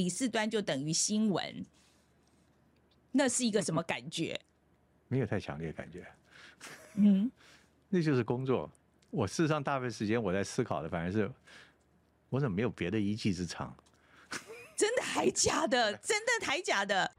李四端就等于新闻，那是一个什么感觉？没有太强烈的感觉，嗯，那就是工作。我事实上大部分时间我在思考的，反而是我怎么没有别的一技之长？真的还假的？真的还假的？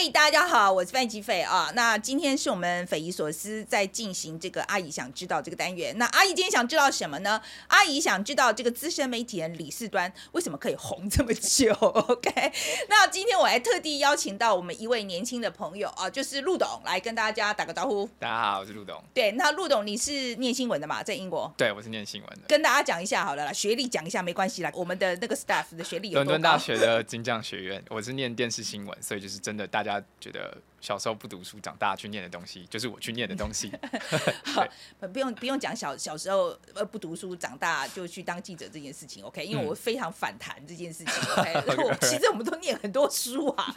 哎，大家好，我是范吉斐啊。那今天是我们匪夷所思在进行这个阿姨想知道这个单元。那阿姨今天想知道什么呢？阿姨想知道这个资深媒体人李四端为什么可以红这么久？OK，那今天我还特地邀请到我们一位年轻的朋友啊，就是陆董来跟大家打个招呼。大家好，我是陆董。对，那陆董你是念新闻的嘛，在英国？对，我是念新闻的。跟大家讲一下好了啦，学历讲一下没关系啦。我们的那个 staff 的学历有？伦敦大学的金匠学院，我是念电视新闻，所以就是真的大家大家觉得小时候不读书，长大去念的东西，就是我去念的东西。好，不用不用讲小小时候呃不读书，长大就去当记者这件事情，OK？因为我非常反弹这件事情，OK？我其实我们都念很多书啊。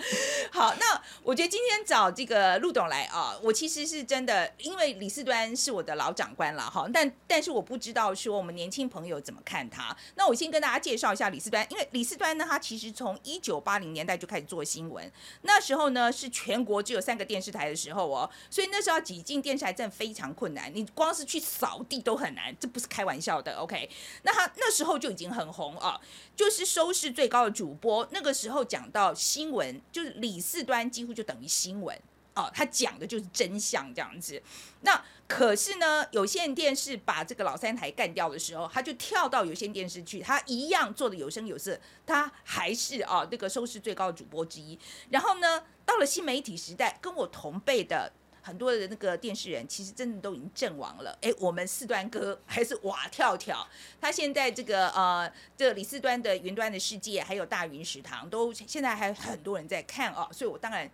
好，那我觉得今天找这个陆董来啊，我其实是真的，因为李四端是我的老长官了哈，但但是我不知道说我们年轻朋友怎么看他。那我先跟大家介绍一下李四端，因为李四端呢，他其实从一九八零年代就开始做新闻，那时候呢是全国有三个电视台的时候哦，所以那时候挤进电视台真的非常困难，你光是去扫地都很难，这不是开玩笑的。OK，那他那时候就已经很红啊，就是收视最高的主播。那个时候讲到新闻，就是李四端几乎就等于新闻哦，他讲的就是真相这样子。那可是呢，有线电视把这个老三台干掉的时候，他就跳到有线电视去，他一样做的有声有色，他还是啊那个收视最高的主播之一。然后呢？到了新媒体时代，跟我同辈的很多的那个电视人，其实真的都已经阵亡了。哎，我们四端哥还是瓦跳跳，他现在这个呃，这李四端的云端的世界，还有大云食堂，都现在还很多人在看哦。所以我当然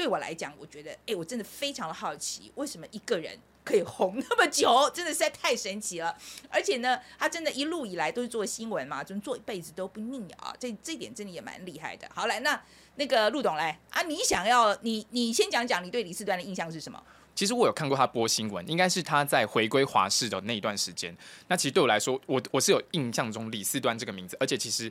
对我来讲，我觉得哎，我真的非常的好奇，为什么一个人可以红那么久，真的实在太神奇了。而且呢，他真的一路以来都是做新闻嘛，就做一辈子都不腻啊。这这点真的也蛮厉害的。好，来那。那个陆董来啊，你想要你你先讲讲你对李四端的印象是什么？其实我有看过他播新闻，应该是他在回归华视的那一段时间。那其实对我来说，我我是有印象中李四端这个名字，而且其实。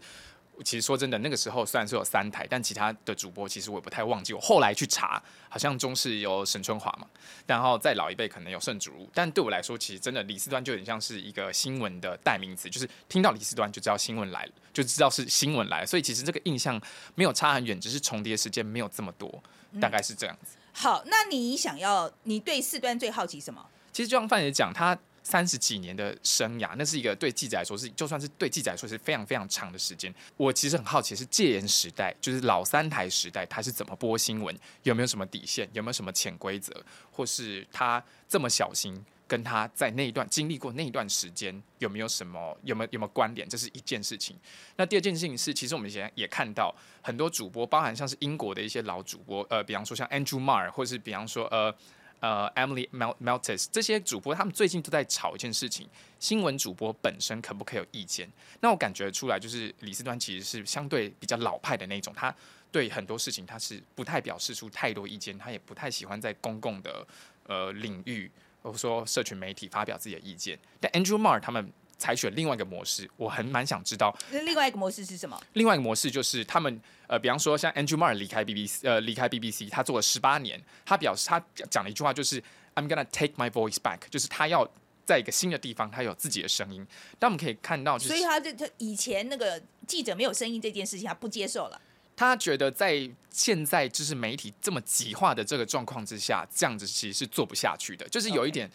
其实说真的，那个时候虽然说有三台，但其他的主播其实我也不太忘记。我后来去查，好像中视有沈春华嘛，然后再老一辈可能有盛祖如。但对我来说，其实真的李四端就有点像是一个新闻的代名词，就是听到李四端就知道新闻来了，就知道是新闻来了。所以其实这个印象没有差很远，只是重叠时间没有这么多，大概是这样子。好，那你想要你对四端最好奇什么？其实就像范姐讲，他。三十几年的生涯，那是一个对记者来说是，就算是对记者来说是非常非常长的时间。我其实很好奇，是戒严时代，就是老三台时代，他是怎么播新闻？有没有什么底线？有没有什么潜规则？或是他这么小心，跟他在那一段经历过那一段时间，有没有什么有没有有没有关联？这是一件事情。那第二件事情是，其实我们以前也看到很多主播，包含像是英国的一些老主播，呃，比方说像 Andrew Marr，或是比方说呃。呃，Emily Mel Meltis 这些主播，他们最近都在吵一件事情：新闻主播本身可不可以有意见？那我感觉出来，就是李斯端其实是相对比较老派的那种，他对很多事情他是不太表示出太多意见，他也不太喜欢在公共的呃领域，或者说社群媒体发表自己的意见。但 Andrew Mar 他们。采取另外一个模式，我很蛮想知道。那另外一个模式是什么？另外一个模式就是他们呃，比方说像 Andrew Marr 离开 BBC，呃，离开 BBC，他做了十八年，他表示他讲了一句话，就是 I'm gonna take my voice back，就是他要在一个新的地方，他有自己的声音。但我们可以看到，所以他这他以前那个记者没有声音这件事情，他不接受了。他觉得在现在就是媒体这么极化的这个状况之下，这样子其实是做不下去的。就是有一点，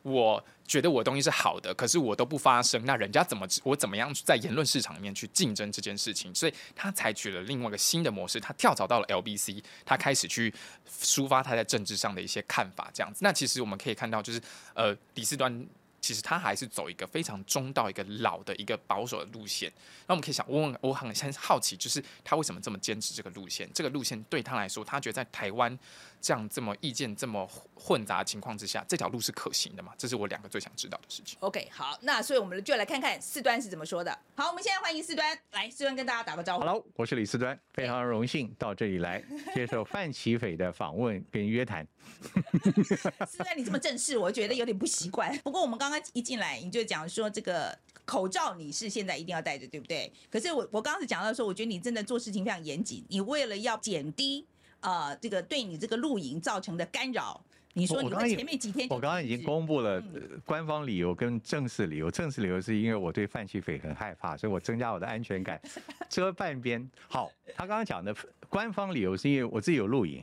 我觉得我东西是好的，可是我都不发声，那人家怎么我怎么样在言论市场里面去竞争这件事情？所以他采取了另外一个新的模式，他跳槽到了 LBC，他开始去抒发他在政治上的一些看法。这样子，那其实我们可以看到，就是呃，李四端。其实他还是走一个非常中道、一个老的一个保守的路线。那我们可以想问问，我很很好奇，就是他为什么这么坚持这个路线？这个路线对他来说，他觉得在台湾这样这么意见这么混杂的情况之下，这条路是可行的吗？这是我两个最想知道的事情。OK，好，那所以我们就来看看四端是怎么说的。好，我们现在欢迎四端，来，四端跟大家打个招呼。Hello，我是李四端，非常荣幸到这里来接受范奇斐的访问跟约谈。四端你这么正式，我觉得有点不习惯。不过我们刚刚一进来，你就讲说这个口罩你是现在一定要戴着，对不对？可是我我刚刚是讲到说，我觉得你真的做事情非常严谨，你为了要减低呃这个对你这个露营造成的干扰，你说你刚前面几天就我刚刚已经公布了呃官方理由跟正式理由。正式理由是因为我对范旭斐很害怕，所以我增加我的安全感，遮半边。好，他刚刚讲的官方理由是因为我自己有露营。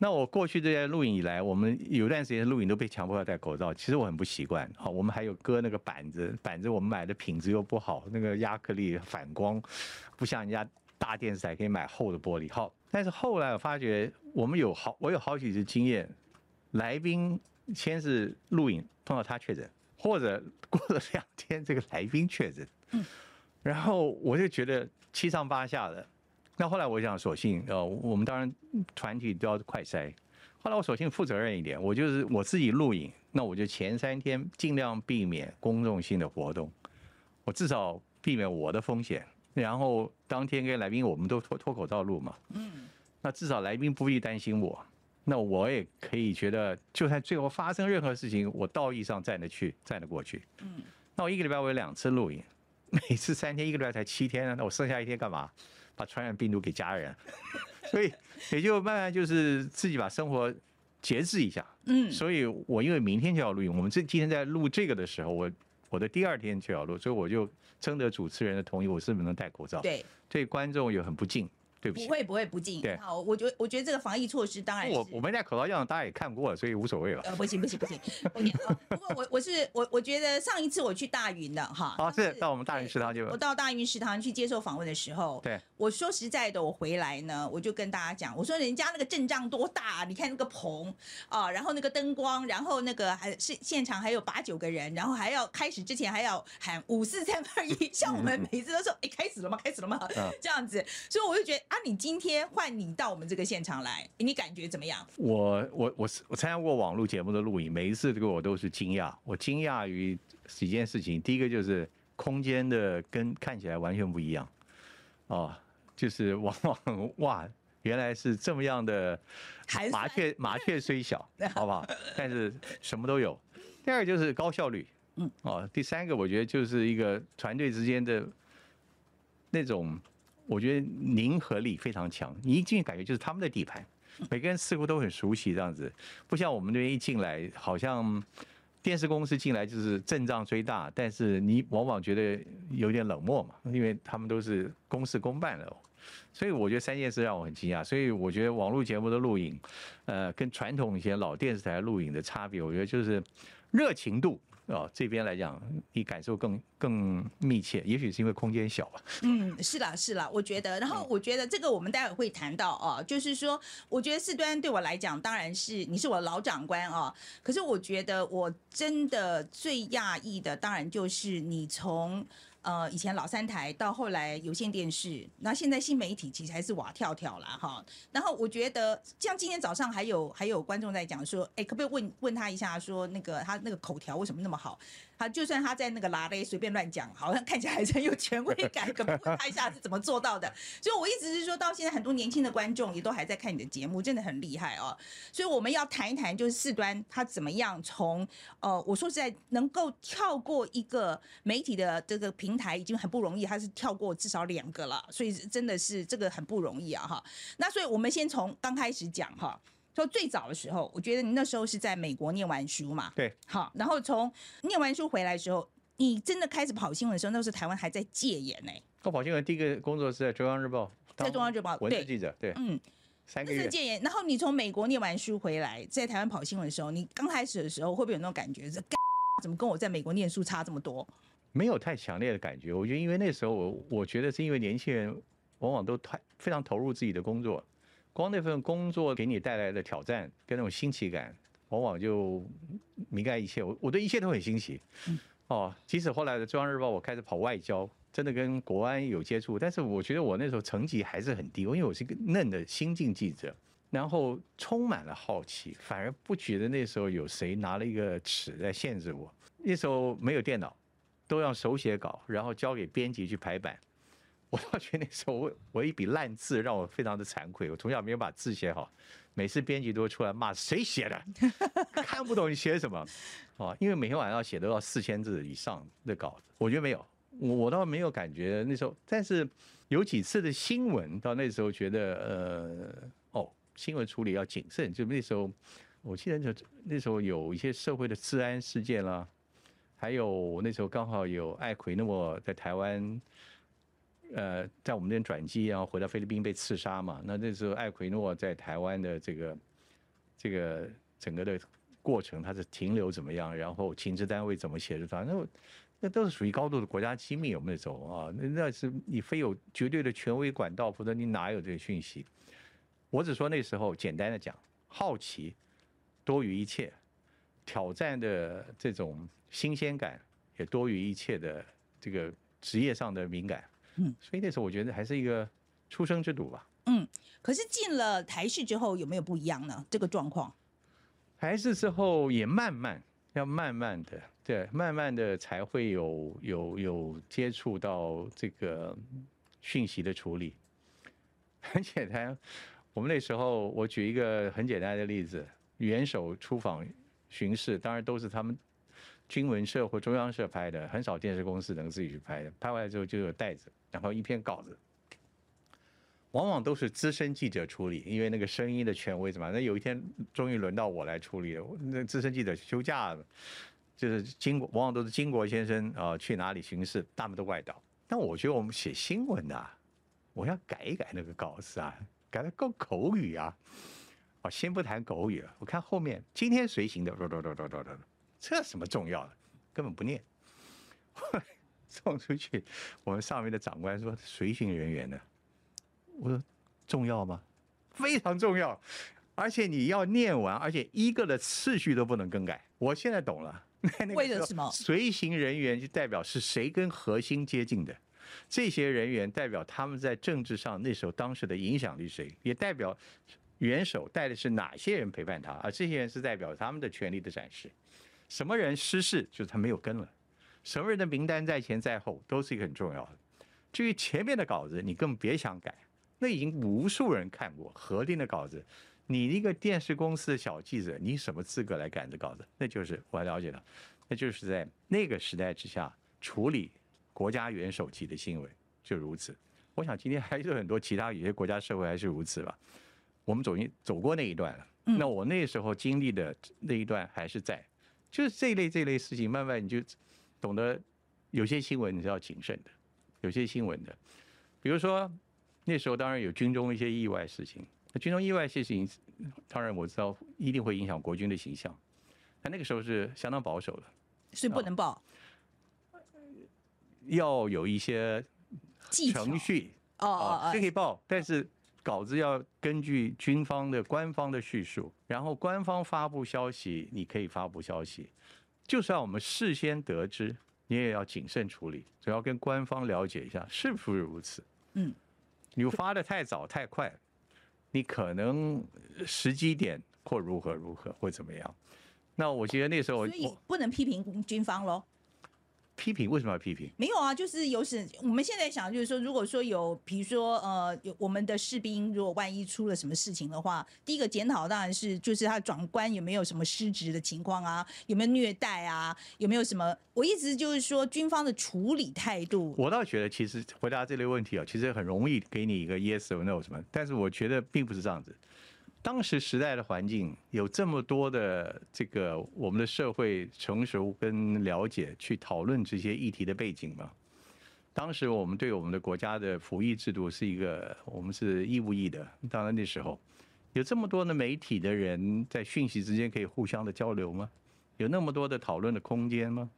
那我过去这些录影以来，我们有段时间录影都被强迫要戴口罩，其实我很不习惯。好，我们还有割那个板子，板子我们买的品质又不好，那个亚克力反光，不像人家大电视台可以买厚的玻璃。好，但是后来我发觉，我们有好，我有好几次经验，来宾先是录影碰到他确诊，或者过了两天这个来宾确诊，然后我就觉得七上八下的。那后来我想，索性呃，我们当然团体都要快筛。后来我索性负责任一点，我就是我自己录影，那我就前三天尽量避免公众性的活动，我至少避免我的风险。然后当天跟来宾我们都脱脱口罩录嘛，嗯，那至少来宾不必担心我，那我也可以觉得，就算最后发生任何事情，我道义上站得去，站得过去。嗯，那我一个礼拜我有两次录影，每次三天，一个礼拜才七天，那我剩下一天干嘛？把传染病毒给家人，所以也就慢慢就是自己把生活节制一下。嗯所以我因为明天就要录音，我们这今天在录这个的时候，我我的第二天就要录，所以我就征得主持人的同意，我是不是能戴口罩？对，对观众也很不敬，对不起。不会不会不进对。好，我觉得我觉得这个防疫措施当然是我我们戴口罩样大家也看过了，所以无所谓了。呃，不行不行不行。不过我我是我我觉得上一次我去大云的哈，好，是到我们大云食堂就我到大云食堂去接受访问的时候，对，我说实在的，我回来呢，我就跟大家讲，我说人家那个阵仗多大、你看那个棚啊，然后那个灯光，然后那个还是现场还有八九个人，然后还要开始之前还要喊五四三二一，像我们每次都说，哎，开始了吗？开始了吗？嗯这样子，所以我就觉得啊，你今天换你到我们这个现场来，你感觉怎么样？我我我是我参加过网络节目的录影，每一次这个我都是惊讶，我惊讶于几件事情。第一个就是空间的跟看起来完全不一样，哦，就是往往哇，原来是这么样的麻雀麻雀虽小，好不好？但是什么都有。第二个就是高效率，嗯，哦，第三个我觉得就是一个团队之间的那种，我觉得凝合力非常强。你一进去感觉就是他们的地盘，每个人似乎都很熟悉这样子，不像我们这边一进来，好像电视公司进来就是阵仗虽大，但是你往往觉得有点冷漠嘛，因为他们都是公事公办的。所以我觉得三件事让我很惊讶，所以我觉得网络节目的录影，呃，跟传统一些老电视台录影的差别，我觉得就是热情度哦，这边来讲你感受更更密切，也许是因为空间小吧。嗯，是啦是啦，我觉得，然后我觉得这个我们待会会谈到哦，就是说，我觉得四端对我来讲，当然是你是我的老长官哦，可是我觉得我真的最讶异的，当然就是你从。呃，以前老三台到后来有线电视，那现在新媒体其实还是瓦跳跳啦哈。然后我觉得，像今天早上还有还有观众在讲说，哎，可不可以问问他一下，说那个他那个口条为什么那么好？他就算他在那个拉嘞随便乱讲，好像看起来还是很有权威感。可不问他一下是怎么做到的？所以我一直是说到现在，很多年轻的观众也都还在看你的节目，真的很厉害哦。所以我们要谈一谈，就是四端他怎么样从呃，我说实在能够跳过一个媒体的这个平台已经很不容易，他是跳过至少两个了，所以真的是这个很不容易啊哈。那所以我们先从刚开始讲哈。说最早的时候，我觉得你那时候是在美国念完书嘛，对，好，然后从念完书回来的时候，你真的开始跑新闻的时候，那时候台湾还在戒严呢、我跑新闻第一个工作是在中央日报，在中央日报对文字记者，对，嗯，三个月。戒严。然后你从美国念完书回来，在台湾跑新闻的时候，你刚开始的时候会不会有那种感觉是，干 怎么跟我在美国念书差这么多？没有太强烈的感觉。我觉得，因为那时候我我觉得是因为年轻人往往都太非常投入自己的工作，光那份工作给你带来的挑战跟那种新奇感，往往就弥盖一切。我我对一切都很新奇。哦，即使后来的中央日报我开始跑外交，真的跟国安有接触，但是我觉得我那时候成绩还是很低，因为我是一个嫩的新进记者。然后充满了好奇，反而不觉得那时候有谁拿了一个尺在限制我。那时候没有电脑，都要手写稿，然后交给编辑去排版。我倒觉得那时候我我一笔烂字让我非常的惭愧，我从小没有把字写好，每次编辑都会出来骂谁写的，看不懂你写什么，啊，因为每天晚上要写都要四千字以上的稿子，我觉得没有，我我倒没有感觉那时候，但是有几次的新闻到那时候觉得呃哦，新闻处理要谨慎，就那时候我记得那那时候有一些社会的治安事件啦，还有那时候刚好有艾奎诺在台湾。呃，在我们那边转机，然后回到菲律宾被刺杀嘛。那那时候艾奎诺在台湾的这个这个整个的过程，它是停留怎么样？然后情治单位怎么协助他？那那都是属于高度的国家机密，我们那种啊，那那是你非有绝对的权威管道，否则你哪有这个讯息？我只说那时候简单的讲，好奇多于一切，挑战的这种新鲜感也多于一切的这个职业上的敏感。嗯，所以那时候我觉得还是一个出生之犊吧。嗯，可是进了台式之后有没有不一样呢？这个状况？台视之后也慢慢要慢慢的，对，慢慢的才会有有有接触到这个讯息的处理。很简单，我们那时候我举一个很简单的例子，元首出访巡视，当然都是他们。军文社或中央社拍的，很少电视公司能自己去拍的。拍完之后就有袋子，然后一篇稿子，往往都是资深记者处理，因为那个声音的权威什么。那有一天终于轮到我来处理了，那资深记者休假了，就是经过往往都是金国先生啊去哪里巡视，他们都外岛。但我觉得我们写新闻的，我要改一改那个稿子啊，改的够口语啊。哦，先不谈口语了，我看后面今天随行的，唰唰唰唰唰唰。这什么重要的，根本不念，送出去。我们上面的长官说随行人员呢，我说重要吗？非常重要，而且你要念完，而且一个的次序都不能更改。我现在懂了，为了什么？随行人员就代表是谁跟核心接近的，这些人员代表他们在政治上那时候当时的影响力谁，也代表元首带的是哪些人陪伴他，而这些人是代表他们的权力的展示。什么人失势，就是他没有跟了；什么人的名单在前在后，都是一个很重要的。至于前面的稿子，你更别想改，那已经无数人看过核定的稿子。你一个电视公司的小记者，你什么资格来改这稿子？那就是我了解了，那就是在那个时代之下处理国家元首级的新闻就如此。我想今天还是很多其他有些国家社会还是如此吧。我们走进走过那一段了，那我那时候经历的那一段还是在。就是这一类这一类事情，慢慢你就懂得，有些新闻你是要谨慎的，有些新闻的，比如说那时候当然有军中一些意外事情，那军中意外事情，当然我知道一定会影响国军的形象，但那个时候是相当保守的，是不能报，要有一些程序哦哦哦，可以报，但是。稿子要根据军方的官方的叙述，然后官方发布消息，你可以发布消息。就算我们事先得知，你也要谨慎处理，主要跟官方了解一下是不是如此。嗯，你发的太早太快，你可能时机点或如何如何或怎么样？那我觉得那时候所以不能批评军方喽。批评为什么要批评？没有啊，就是有时我们现在想，就是说，如果说有，比如说，呃，有我们的士兵，如果万一出了什么事情的话，第一个检讨当然是就是他转官有没有什么失职的情况啊，有没有虐待啊，有没有什么？我一直就是说军方的处理态度。我倒觉得，其实回答这类问题啊，其实很容易给你一个 yes or no 什么，但是我觉得并不是这样子。当时时代的环境有这么多的这个我们的社会成熟跟了解去讨论这些议题的背景吗？当时我们对我们的国家的服役制度是一个我们是义务役的，当然那时候有这么多的媒体的人在讯息之间可以互相的交流吗？有那么多的讨论的空间吗？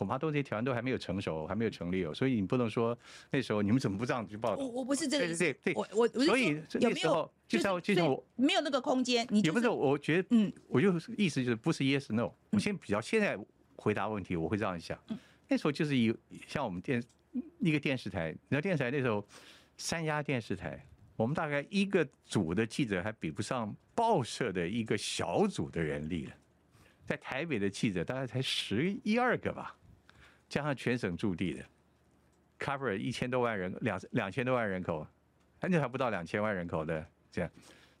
恐怕都这些条件都还没有成熟，还没有成立哦，所以你不能说那时候你们怎么不这样去报道？我我不是这个意思，对我我所以有没有就像就像我没有那个空间，你也不是，我觉得嗯，我就意思就是不是 yes no，我先比较现在回答问题，我会这样想，那时候就是以像我们电一个电视台，你知道电视台那时候三家电视台，我们大概一个组的记者还比不上报社的一个小组的人力了。在台北的记者大概才十一二个吧，加上全省驻地的，cover 一千多万人，两两千多万人口，很久还不到两千万人口的这样，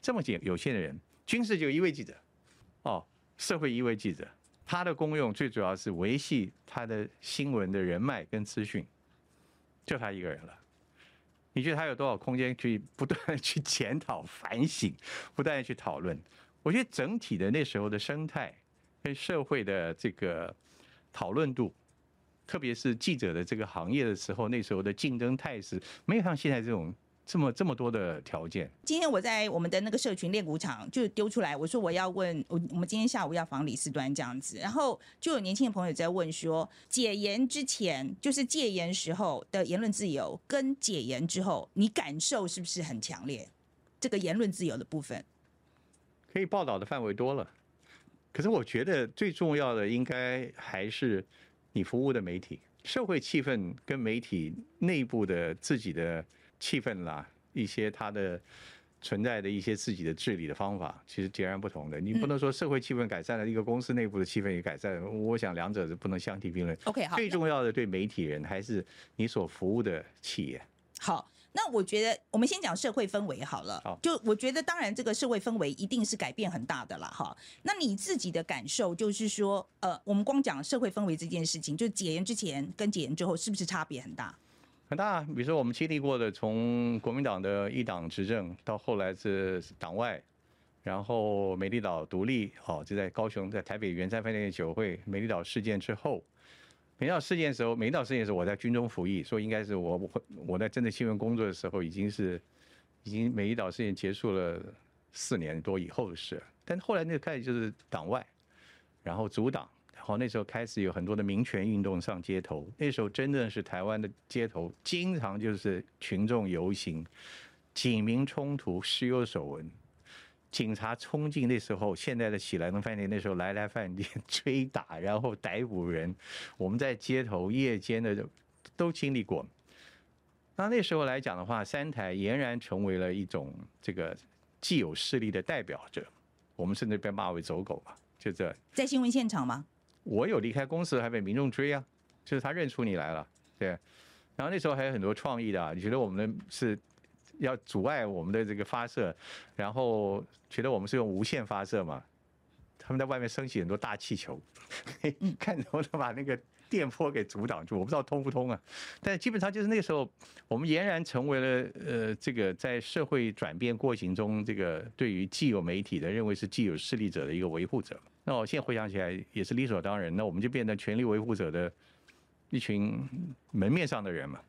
这么简有限的人，军事就一位记者，哦，社会一位记者，他的功用最主要是维系他的新闻的人脉跟资讯，就他一个人了。你觉得他有多少空间去不断去检讨反省，不断的去讨论？我觉得整体的那时候的生态。跟社会的这个讨论度，特别是记者的这个行业的时候，那时候的竞争态势没有像现在这种这么这么多的条件。今天我在我们的那个社群练鼓场就丢出来，我说我要问我我们今天下午要访李四端这样子，然后就有年轻的朋友在问说，解严之前就是戒严时候的言论自由，跟解严之后，你感受是不是很强烈？这个言论自由的部分，可以报道的范围多了。可是我觉得最重要的应该还是你服务的媒体，社会气氛跟媒体内部的自己的气氛啦，一些它的存在的一些自己的治理的方法，其实截然不同的。你不能说社会气氛改善了，一个公司内部的气氛也改善了，我想两者是不能相提并论。OK，好。最重要的对媒体人还是你所服务的企业。好。那我觉得，我们先讲社会氛围好了。好，就我觉得，当然这个社会氛围一定是改变很大的啦，哈。那你自己的感受就是说，呃，我们光讲社会氛围这件事情，就解严之前跟解严之后，是不是差别很大？很大。比如说我们经历过的，从国民党的一党执政到后来是党外，然后美丽岛独立，哦，就在高雄，在台北圆山饭店酒会，美丽岛事件之后。美岛事件的时候，美岛事件的时候，我在军中服役，所以应该是我我我在真的新闻工作的时候，已经是已经美岛事件结束了四年多以后的事。但后来那个开始就是党外，然后阻挡，然后那时候开始有很多的民权运动上街头。那时候真的是台湾的街头，经常就是群众游行，警民冲突，时有所闻。警察冲进那时候，现在的喜来登饭店那时候来来饭店追打，然后逮捕人。我们在街头夜间的都经历过。那那时候来讲的话，三台俨然成为了一种这个既有势力的代表者。我们甚至被骂为走狗嘛，就这。在新闻现场吗？我有离开公司还被民众追啊，就是他认出你来了，对。然后那时候还有很多创意的，你觉得我们是？要阻碍我们的这个发射，然后觉得我们是用无线发射嘛？他们在外面升起很多大气球，看能不能把那个电波给阻挡住。我不知道通不通啊？但基本上就是那个时候，我们俨然成为了呃，这个在社会转变过程中，这个对于既有媒体的认为是既有势力者的一个维护者。那我现在回想起来也是理所当然。那我们就变成权力维护者的一群门面上的人嘛。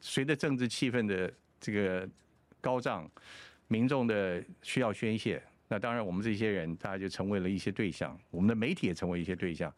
随着政治气氛的这个。高涨，民众的需要宣泄，那当然我们这些人，大家就成为了一些对象，我们的媒体也成为一些对象。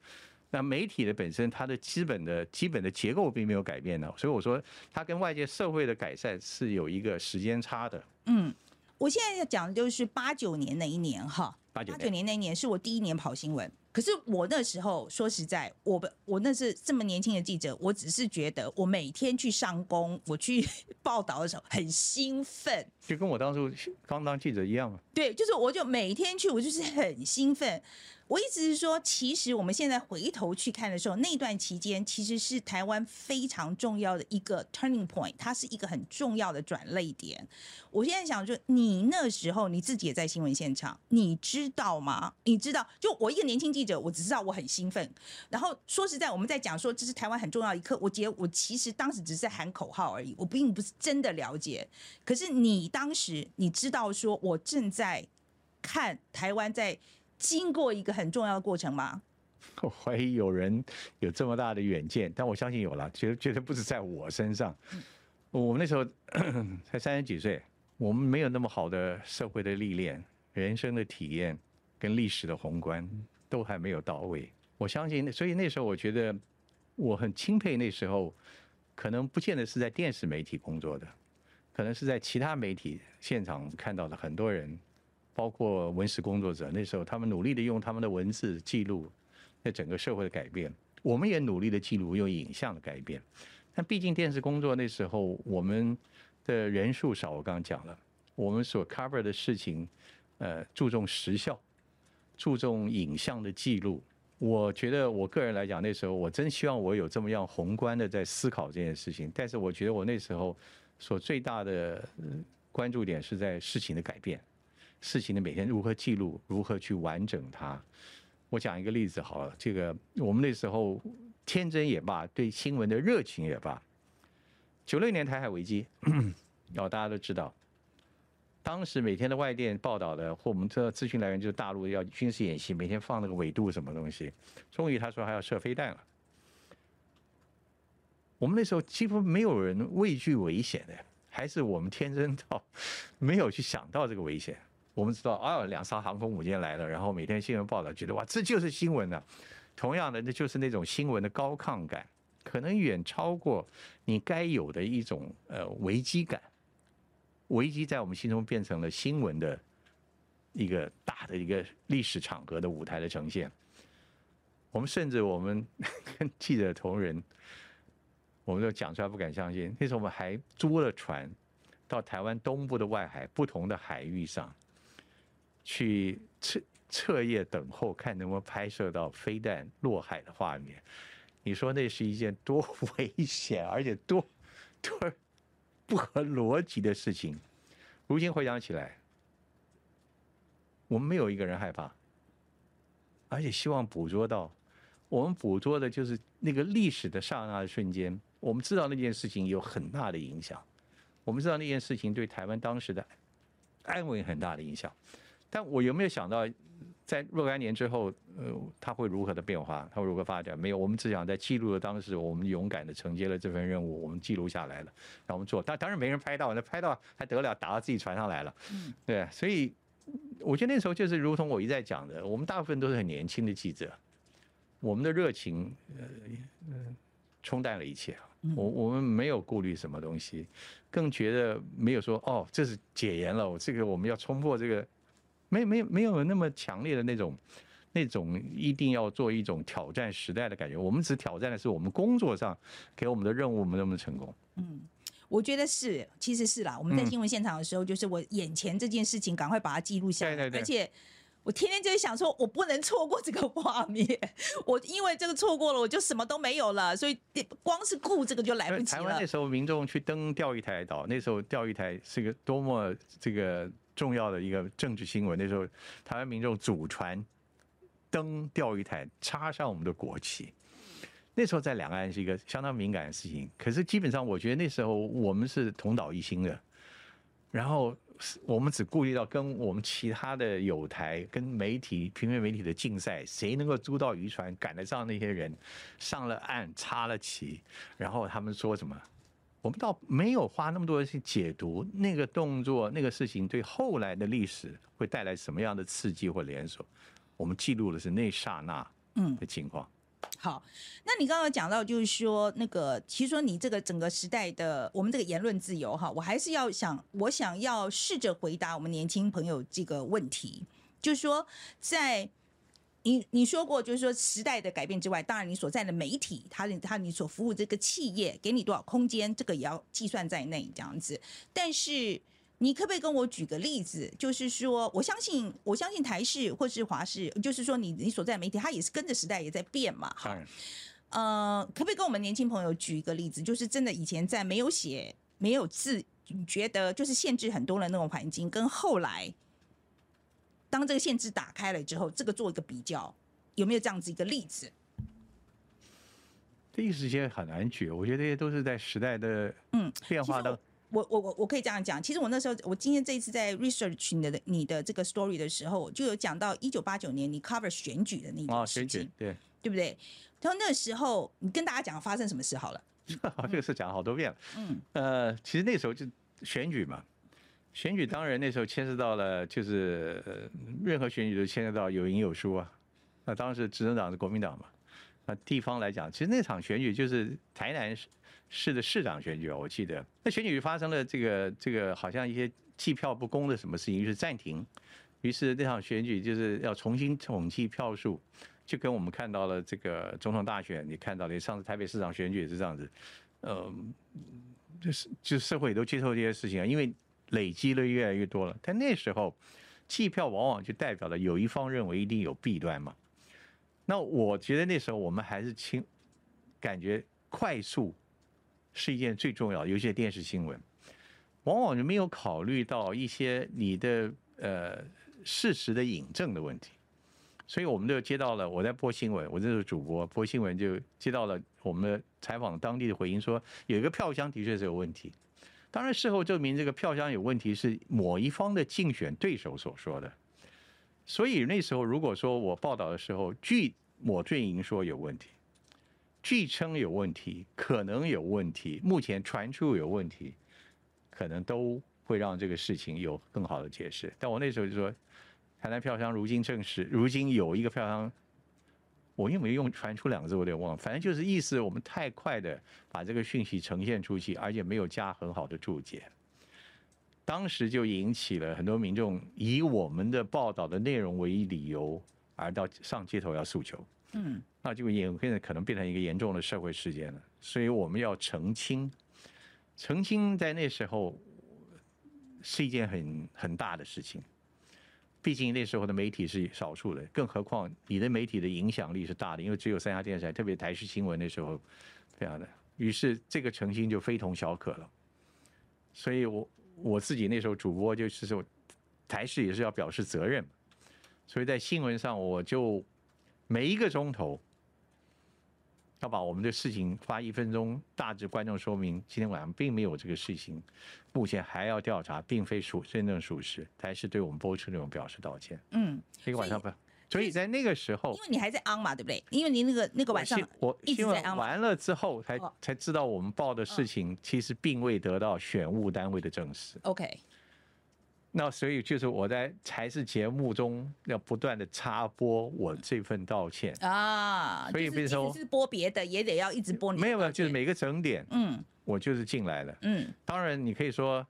那媒体的本身，它的基本的基本的结构并没有改变呢，所以我说它跟外界社会的改善是有一个时间差的。嗯，我现在要讲的就是八九年那一年哈，八九年那一年是我第一年跑新闻。可是我那时候说实在，我我那是这么年轻的记者，我只是觉得我每天去上工，我去报道的时候很兴奋，就跟我当初刚当记者一样嘛。对，就是我就每天去，我就是很兴奋。我意思是说，其实我们现在回头去看的时候，那段期间其实是台湾非常重要的一个 turning point，它是一个很重要的转泪点。我现在想，就你那时候你自己也在新闻现场，你知道吗？你知道，就我一个年轻记者，我只知道我很兴奋。然后说实在，我们在讲说这是台湾很重要一刻，我觉得我其实当时只是在喊口号而已，我并不是真的了解。可是你当时你知道，说我正在看台湾在。经过一个很重要的过程吗？我怀疑有人有这么大的远见，但我相信有了，绝绝对不是在我身上。我们那时候 才三十几岁，我们没有那么好的社会的历练、人生的体验跟历史的宏观都还没有到位。我相信，所以那时候我觉得我很钦佩那时候，可能不见得是在电视媒体工作的，可能是在其他媒体现场看到的很多人。包括文史工作者，那时候他们努力的用他们的文字记录那整个社会的改变，我们也努力的记录用影像的改变。但毕竟电视工作那时候我们的人数少，我刚刚讲了，我们所 cover 的事情，呃，注重时效，注重影像的记录。我觉得我个人来讲，那时候我真希望我有这么样宏观的在思考这件事情。但是我觉得我那时候所最大的关注点是在事情的改变，事情的每天如何记录，如何去完整它。我讲一个例子好了，这个我们那时候天真也罢，对新闻的热情也罢。九六年台海危机，哦，大家都知道，当时每天的外电报道的，或我们这资讯来源就是大陆要军事演习，每天放那个纬度什么东西。终于他说还要射飞弹了。我们那时候几乎没有人畏惧危险的，还是我们天真到 没有去想到这个危险。我们知道啊，两艘航空母舰来了，然后每天新闻报道，觉得哇，这就是新闻啊。同样的，那就是那种新闻的高亢感，可能远超过你该有的一种呃危机感。危机在我们心中变成了新闻的一个大的一个历史场合的舞台的呈现。我们甚至我们跟记者同仁，我们都讲出来不敢相信。那时候我们还租了船到台湾东部的外海不同的海域上。去彻彻夜等候，看能不能拍摄到飞弹落海的画面。你说那是一件多 危险，而且多多不合逻辑的事情。如今回想起来，我们没有一个人害怕，而且希望捕捉到。我们捕捉的就是那个历史的刹那的瞬间。我们知道那件事情有很大的影响，我们知道那件事情对台湾当时的安稳很大的影响。但我有没有想到，在若干年之后，呃，它会如何的变化？它会如何发展？没有，我们只想在记录的当时，我们勇敢的承接了这份任务，我们记录下来了，让我们做。但当然没人拍到，那拍到还得了，打到自己船上来了。嗯，对，所以我觉得那时候就是如同我一再讲的，我们大部分都是很年轻的记者，我们的热情，呃，冲淡了一切。我我们没有顾虑什么东西，更觉得没有说哦，这是解严了，我这个我们要冲破这个。没没没有那么强烈的那种，那种一定要做一种挑战时代的感觉。我们只挑战的是我们工作上给我们的任务，我们能不能成功？嗯，我觉得是，其实是啦。我们在新闻现场的时候，就是我眼前这件事情，赶快把它记录下来。对对对。而且我天天就在想，说我不能错过这个画面。我因为这个错过了，我就什么都没有了。所以光是顾这个就来不及了。台湾那时候民众去登钓鱼台岛，那时候钓鱼台是个多么这个。重要的一个政治新闻，那时候台湾民众祖传登钓鱼台，插上我们的国旗。那时候在两岸是一个相当敏感的事情，可是基本上我觉得那时候我们是同岛一心的。然后我们只顾虑到跟我们其他的友台、跟媒体、平面媒体的竞赛，谁能够租到渔船，赶得上那些人上了岸插了旗，然后他们说什么？我们倒没有花那么多去解读那个动作、那个事情对后来的历史会带来什么样的刺激或连锁。我们记录的是那刹那嗯的情况。好，那你刚刚讲到就是说那个，其实说你这个整个时代的我们这个言论自由哈，我还是要想，我想要试着回答我们年轻朋友这个问题，就是说在。你你说过，就是说时代的改变之外，当然你所在的媒体，它它你所服务这个企业，给你多少空间，这个也要计算在内，这样子。但是你可不可以跟我举个例子？就是说，我相信我相信台视或是华视，就是说你你所在的媒体，它也是跟着时代也在变嘛。好，呃，可不可以跟我们年轻朋友举一个例子？就是真的以前在没有写没有字，觉得就是限制很多的那种环境，跟后来。当这个限制打开了之后，这个做一个比较，有没有这样子一个例子？这一时间很难举，我觉得这些都是在时代的嗯变化的。我我我我可以这样讲，其实我那时候，我今天这一次在 research 你的你的这个 story 的时候，就有讲到一九八九年你 cover 选举的那件事情，对对不对？然后那时候你跟大家讲发生什么事好了。这个事讲了好多遍了。嗯呃，其实那时候就选举嘛。选举当然那时候牵涉到了，就是任何选举都牵涉到有赢有输啊。那当时执政党是国民党嘛？那地方来讲，其实那场选举就是台南市的市长选举啊，我记得那选举发生了这个这个好像一些计票不公的什么事情，于是暂停。于是那场选举就是要重新统计票数，就跟我们看到了这个总统大选，你看到的上次台北市长选举也是这样子。嗯，就是就社会都接受这些事情啊，因为。累积的越来越多了。但那时候，计票往往就代表了有一方认为一定有弊端嘛。那我觉得那时候我们还是轻，感觉快速是一件最重要的，尤其是电视新闻，往往就没有考虑到一些你的呃事实的引证的问题。所以我们就接到了，我在播新闻，我这是主播，播新闻就接到了我们采访当地的回应，说有一个票箱的确是有问题。当然事后证明这个票箱有问题是某一方的竞选对手所说的。所以那时候如果说我报道的时候，据某阵营说有问题，据称有问题，可能有问题，目前传出有问题，可能都会让这个事情有更好的解释。但我那时候就说。台南票箱如今证实，如今有一个票箱，我有没有用“传出”两个字，我有点忘了。反正就是意思，我们太快的把这个讯息呈现出去，而且没有加很好的注解，当时就引起了很多民众以我们的报道的内容为理由，而到上街头要诉求。嗯，那就演变得可能变成一个严重的社会事件了。所以我们要澄清，澄清在那时候是一件很很大的事情。毕竟那时候的媒体是少数的，更何况你的媒体的影响力是大的，因为只有三家电视台，特别台视新闻那时候这样的，于是这个诚心就非同小可了。所以我我自己那时候主播就是说，台视也是要表示责任，所以在新闻上我就每一个钟头。要把我们的事情发一分钟，大致观众说明今天晚上并没有这个事情，目前还要调查，并非属真正属实，还是对我们播出内容表示道歉。嗯，一个晚上不，所以在那个时候，因为你还在安嘛，对不对？因为你那个那个晚上我新闻完了之后，才才知道我们报的事情其实并未得到选务单位的证实。OK。那所以就是我在才是节目中要不断的插播我这份道歉啊，所以比如说是播别的也得要一直播，没有没有，就是每个整点，嗯，我就是进来了，嗯，当然你可以说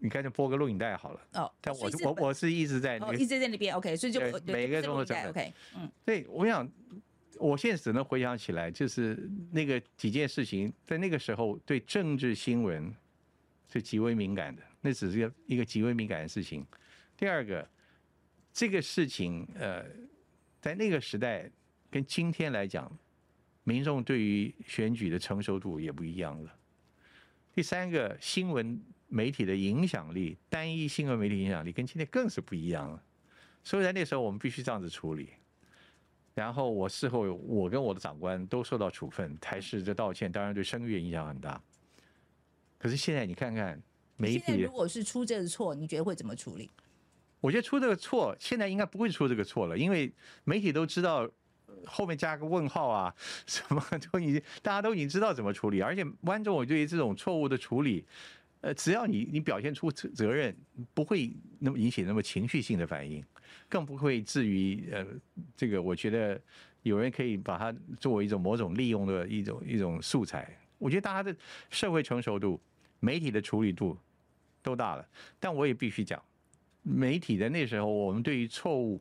你干脆播个录影带好了，哦，但我我我是一直在，一直在那边，OK，所以就每个钟头整，OK，嗯，对，我想我现在只能回想起来，就是那个几件事情，在那个时候对政治新闻是极为敏感的。那只是一个一个极为敏感的事情。第二个，这个事情呃，在那个时代跟今天来讲，民众对于选举的成熟度也不一样了。第三个，新闻媒体的影响力，单一新闻媒体影响力跟今天更是不一样了。所以在那时候，我们必须这样子处理。然后我事后，我跟我的长官都受到处分，台视的道歉，当然对声誉影响很大。可是现在你看看。媒体如果是出这个错，你觉得会怎么处理？我觉得出这个错，现在应该不会出这个错了，因为媒体都知道后面加个问号啊，什么都已经大家都已经知道怎么处理，而且观众我对于这种错误的处理，呃，只要你你表现出责任，不会那么引起那么情绪性的反应，更不会至于呃，这个我觉得有人可以把它作为一种某种利用的一种一种素材。我觉得大家的社会成熟度。媒体的处理度都大了，但我也必须讲，媒体的那时候，我们对于错误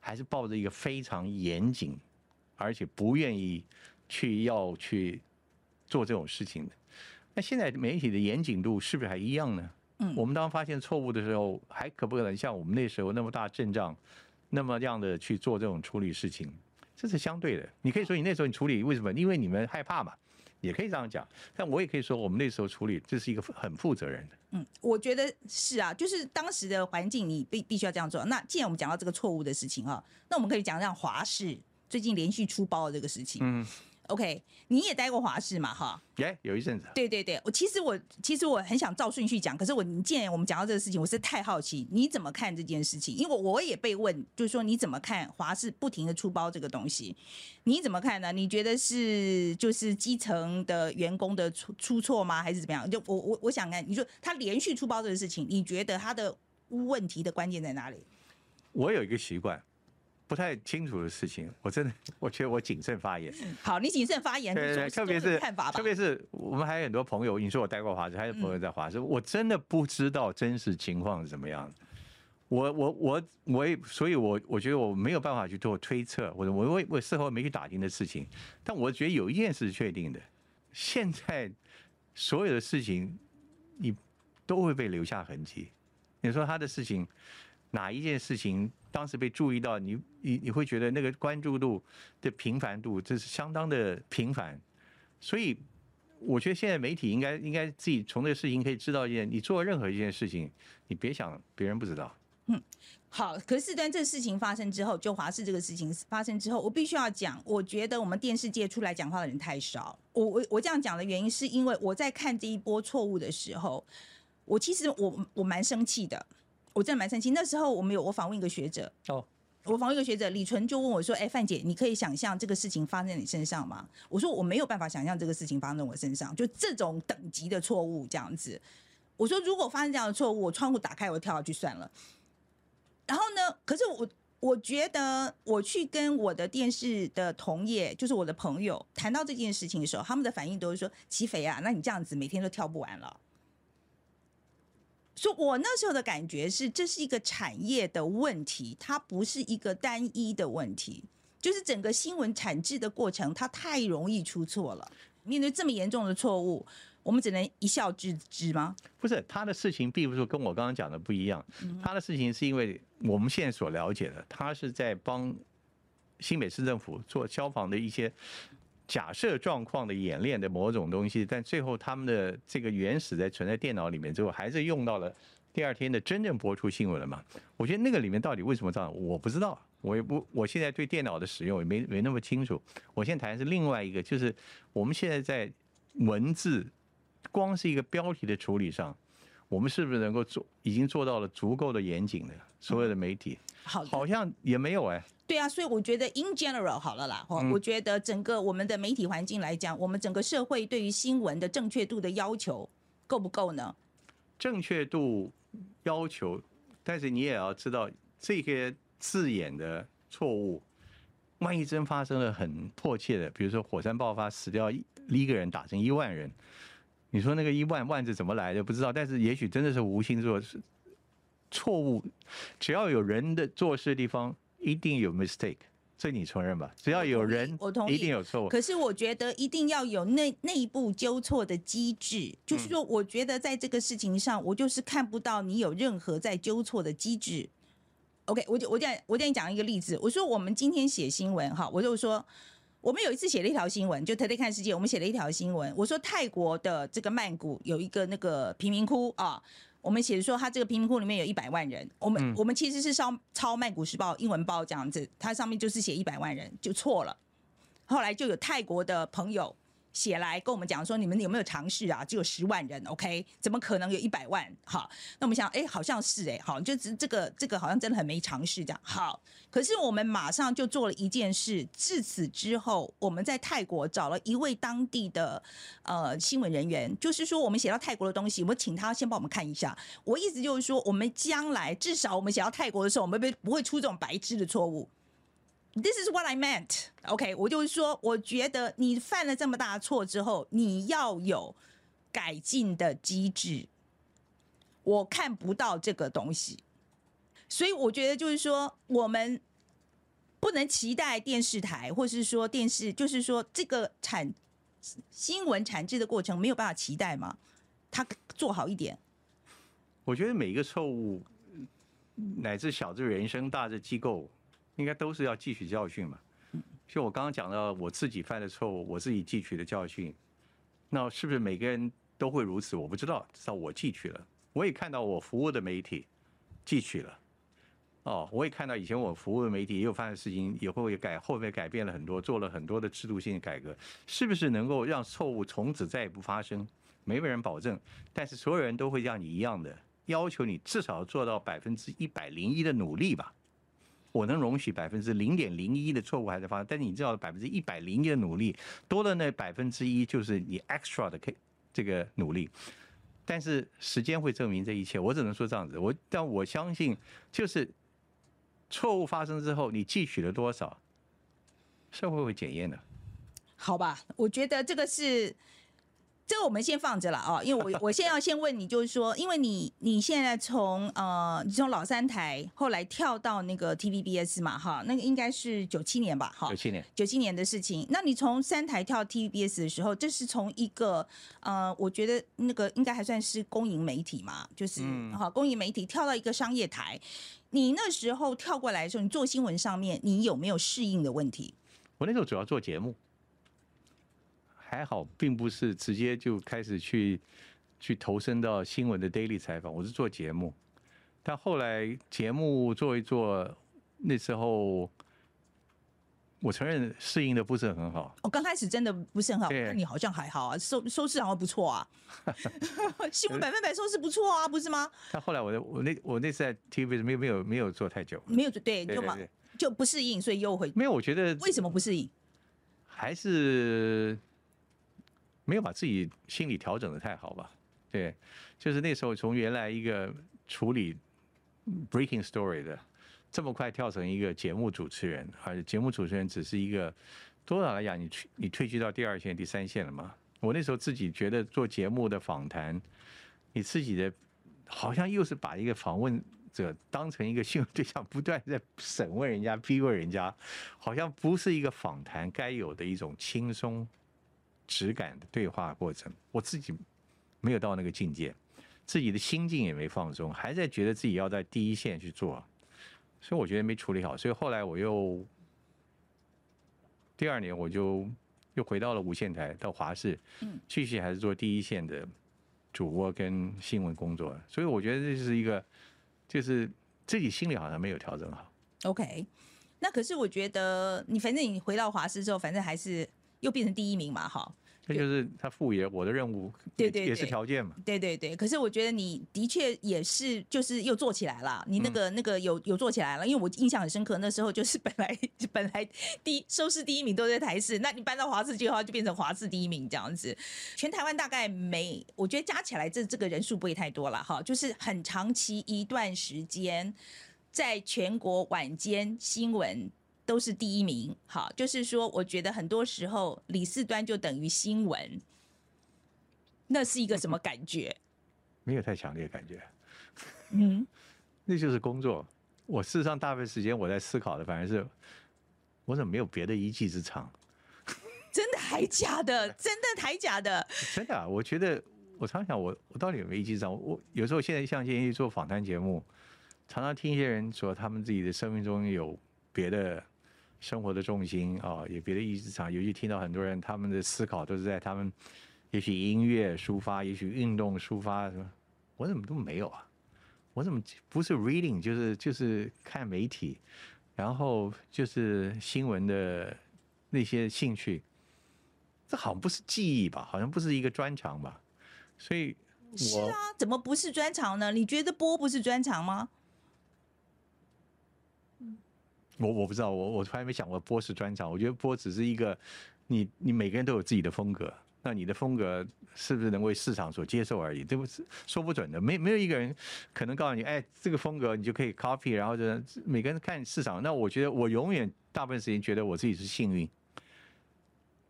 还是抱着一个非常严谨，而且不愿意去要去做这种事情的。那现在媒体的严谨度是不是还一样呢？嗯，我们当发现错误的时候，还可不可能像我们那时候那么大阵仗，那么样的去做这种处理事情？这是相对的。你可以说你那时候你处理为什么？因为你们害怕嘛。也可以这样讲，但我也可以说，我们那时候处理这是一个很负责任的。嗯，我觉得是啊，就是当时的环境，你必必须要这样做。那既然我们讲到这个错误的事情啊，那我们可以讲讲华视最近连续出包的这个事情。嗯。OK，你也待过华视嘛？哈，耶，有一阵子。对对对，我其实我其实我很想照顺序讲，可是我你既然我们讲到这个事情，我是太好奇，你怎么看这件事情？因为我也被问，就是说你怎么看华视不停的出包这个东西？你怎么看呢？你觉得是就是基层的员工的出出错吗？还是怎么样？就我我我想看，你说他连续出包这个事情，你觉得他的问题的关键在哪里？我有一个习惯。不太清楚的事情，我真的，我觉得我谨慎发言。好，你谨慎发言，对对，特别是看法吧。特别是我们还有很多朋友，你说我待过华师，还有朋友在华视，我真的不知道真实情况是怎么样的。我我我我也，所以我我觉得我没有办法去做推测，或者我我我事后没去打听的事情。但我觉得有一件事是确定的，现在所有的事情，你。都会被留下痕迹。你说他的事情，哪一件事情当时被注意到，你你你会觉得那个关注度的频繁度，这是相当的频繁。所以，我觉得现在媒体应该应该自己从这个事情可以知道一件，你做任何一件事情，你别想别人不知道。嗯好，可是端这个事情发生之后，就华视这个事情发生之后，我必须要讲，我觉得我们电视界出来讲话的人太少。我我我这样讲的原因，是因为我在看这一波错误的时候，我其实我我蛮生气的，我真的蛮生气。那时候我们有我访问一个学者，哦，我访问一个学者李纯就问我说：“哎，范姐，你可以想象这个事情发生在你身上吗？”我说：“我没有办法想象这个事情发生在我身上，就这种等级的错误这样子。”我说：“如果发生这样的错误，我窗户打开我跳下去算了。”然后呢？可是我我觉得，我去跟我的电视的同业，就是我的朋友谈到这件事情的时候，他们的反应都是说：“齐肥啊，那你这样子每天都跳不完了。”说，我那时候的感觉是，这是一个产业的问题，它不是一个单一的问题，就是整个新闻产制的过程，它太容易出错了。面对这么严重的错误。我们只能一笑置之吗？不是，他的事情并不是跟我刚刚讲的不一样。他的事情是因为我们现在所了解的，他是在帮新北市政府做消防的一些假设状况的演练的某种东西，但最后他们的这个原始在存在电脑里面之后，还是用到了第二天的真正播出新闻了嘛？我觉得那个里面到底为什么这样，我不知道，我也不，我现在对电脑的使用也没没那么清楚。我现在谈的是另外一个，就是我们现在在文字。光是一个标题的处理上，我们是不是能够做已经做到了足够的严谨的所有的媒体？好，好像也没有哎。对啊，所以我觉得 in general 好了啦，我觉得整个我们的媒体环境来讲，我们整个社会对于新闻的正确度的要求够不够呢？正确度要求，但是你也要知道这些字眼的错误，万一真发生了很迫切的，比如说火山爆发死掉一一个人，打成一万人。你说那个一万万字怎么来的？不知道，但是也许真的是无心做事，错误。只要有人的做事的地方，一定有 mistake，这你承认吧？只要有人，我同意，一定有错误。可是我觉得一定要有内内部纠错的机制，就是说，我觉得在这个事情上，我就是看不到你有任何在纠错的机制。OK，我就我讲，我跟你讲一个例子，我说我们今天写新闻哈，我就说。我们有一次写了一条新闻，就特地看世界。我们写了一条新闻，我说泰国的这个曼谷有一个那个贫民窟啊，我们写说它这个贫民窟里面有一百万人。我们我们其实是抄抄曼谷时报英文报这样子，它上面就是写一百万人，就错了。后来就有泰国的朋友。写来跟我们讲说，你们有没有尝试啊？只有十万人，OK？怎么可能有一百万？哈，那我们想，哎，好像是哎，好，就这这个这个好像真的很没尝试这样。好，可是我们马上就做了一件事。自此之后，我们在泰国找了一位当地的呃新闻人员，就是说我们写到泰国的东西，我们请他先帮我们看一下。我意思就是说，我们将来至少我们写到泰国的时候，我们不不会出这种白痴的错误。This is what I meant. OK，我就是说，我觉得你犯了这么大错之后，你要有改进的机制。我看不到这个东西，所以我觉得就是说，我们不能期待电视台，或是说电视，就是说这个产新闻产制的过程没有办法期待吗？他做好一点。我觉得每一个错误，乃至小至人生，大至机构。应该都是要汲取教训嘛。就我刚刚讲到我自己犯的错误，我自己汲取的教训，那是不是每个人都会如此？我不知道，至少我汲取了。我也看到我服务的媒体汲取了。哦，我也看到以前我服务的媒体也有发生事情，以后也改，后面改变了很多，做了很多的制度性的改革。是不是能够让错误从此再也不发生？没有人保证，但是所有人都会像你一样的要求你至少做到百分之一百零一的努力吧。我能容许百分之零点零一的错误还在发生，但你知道百分之一百零一的努力多的那百分之一就是你 extra 的 k 这个努力，但是时间会证明这一切。我只能说这样子，我但我相信就是错误发生之后，你汲取了多少，社会会检验的。好吧，我觉得这个是。这个我们先放着了啊，因为我我现在要先问你，就是说，因为你你现在从呃，你从老三台后来跳到那个 TVBS 嘛，哈，那个应该是九七年吧，哈九，七年，九七年的事情。那你从三台跳 TVBS 的时候，这是从一个呃，我觉得那个应该还算是公营媒体嘛，就是嗯哈、公营媒体跳到一个商业台。你那时候跳过来的时候，你做新闻上面，你有没有适应的问题？我那时候主要做节目，还好，并不是直接就开始去去投身到新闻的 daily 采访，我是做节目。但后来节目做一做，那时候我承认适应的不是很好。我、刚开始真的不是很好，对那你好像还好啊，收收视好像不错啊，新闻百分百收视不错啊，不是吗？但后来我的我那我那次在 TV 没有没有没有做太久，没有对，就嘛就不适应，所以又回。没有，我觉得为什么不适应？还是没有把自己心理调整的太好吧？对，就是那时候从原来一个处理 breaking story 的，这么快跳成一个节目主持人，而且节目主持人只是一个多少来讲，你去你退居到第二线、第三线了嘛？我那时候自己觉得做节目的访谈，你自己的好像又是把一个访问者当成一个新闻对象，不断在审问人家、逼问人家，好像不是一个访谈该有的一种轻松质感的对话过程。我自己没有到那个境界，自己的心境也没放松，还在觉得自己要在第一线去做，所以我觉得没处理好。所以后来我又第二年我就又回到了无线台，到华视，嗯继续还是做第一线的主播跟新闻工作。所以我觉得这是一个，就是自己心里好像没有调整好。OK，那可是我觉得你反正你回到华视之后，反正还是又变成第一名嘛，哈。这就是他赋予了我的任务，对对也是条件嘛。对对对，可是我觉得你的确也是，就是又做起来了。你那嗯个、那个有有做起来了，因为我印象很深刻，那时候就是本来 本来第一收视第一名都在台视，那你搬到华视去的话，就变成华视第一名这样子。全台湾大概每，我觉得加起来这这个人数不会太多了哈，就是很长期一段时间，在全国晚间新闻。都是第一名，好，就是说，我觉得很多时候李四端就等于新闻，那是一个什么感觉？没有太强烈的感觉，嗯，那就是工作。我事实上大部分时间我在思考的，反而是我怎么没有别的一技之长？真的还假的？真的还假的？真的、啊，我觉得我常想我我到底有没有一技之长？我有时候现在像建议做访谈节目，常常听一些人说他们自己的生命中有别的生活的重心啊，有别的意思上。尤其听到很多人他们的思考都是在他们也许音乐抒发，也许运动抒发，什么我怎么都没有啊？我怎么不是 reading 就是就是看媒体，然后就是新闻的那些兴趣，这好像不是记忆吧？好像不是一个专长吧？所以我是啊，怎么不是专长呢？你觉得播不是专长吗？我我不知道，我我从来没想过波是专场。我觉得波只是一个，你你每个人都有自己的风格，那你的风格是不是能为市场所接受而已，这不是说不准的。没没有一个人可能告诉你，哎，这个风格你就可以 copy，然后就每个人看市场。那我觉得我永远大部分时间觉得我自己是幸运。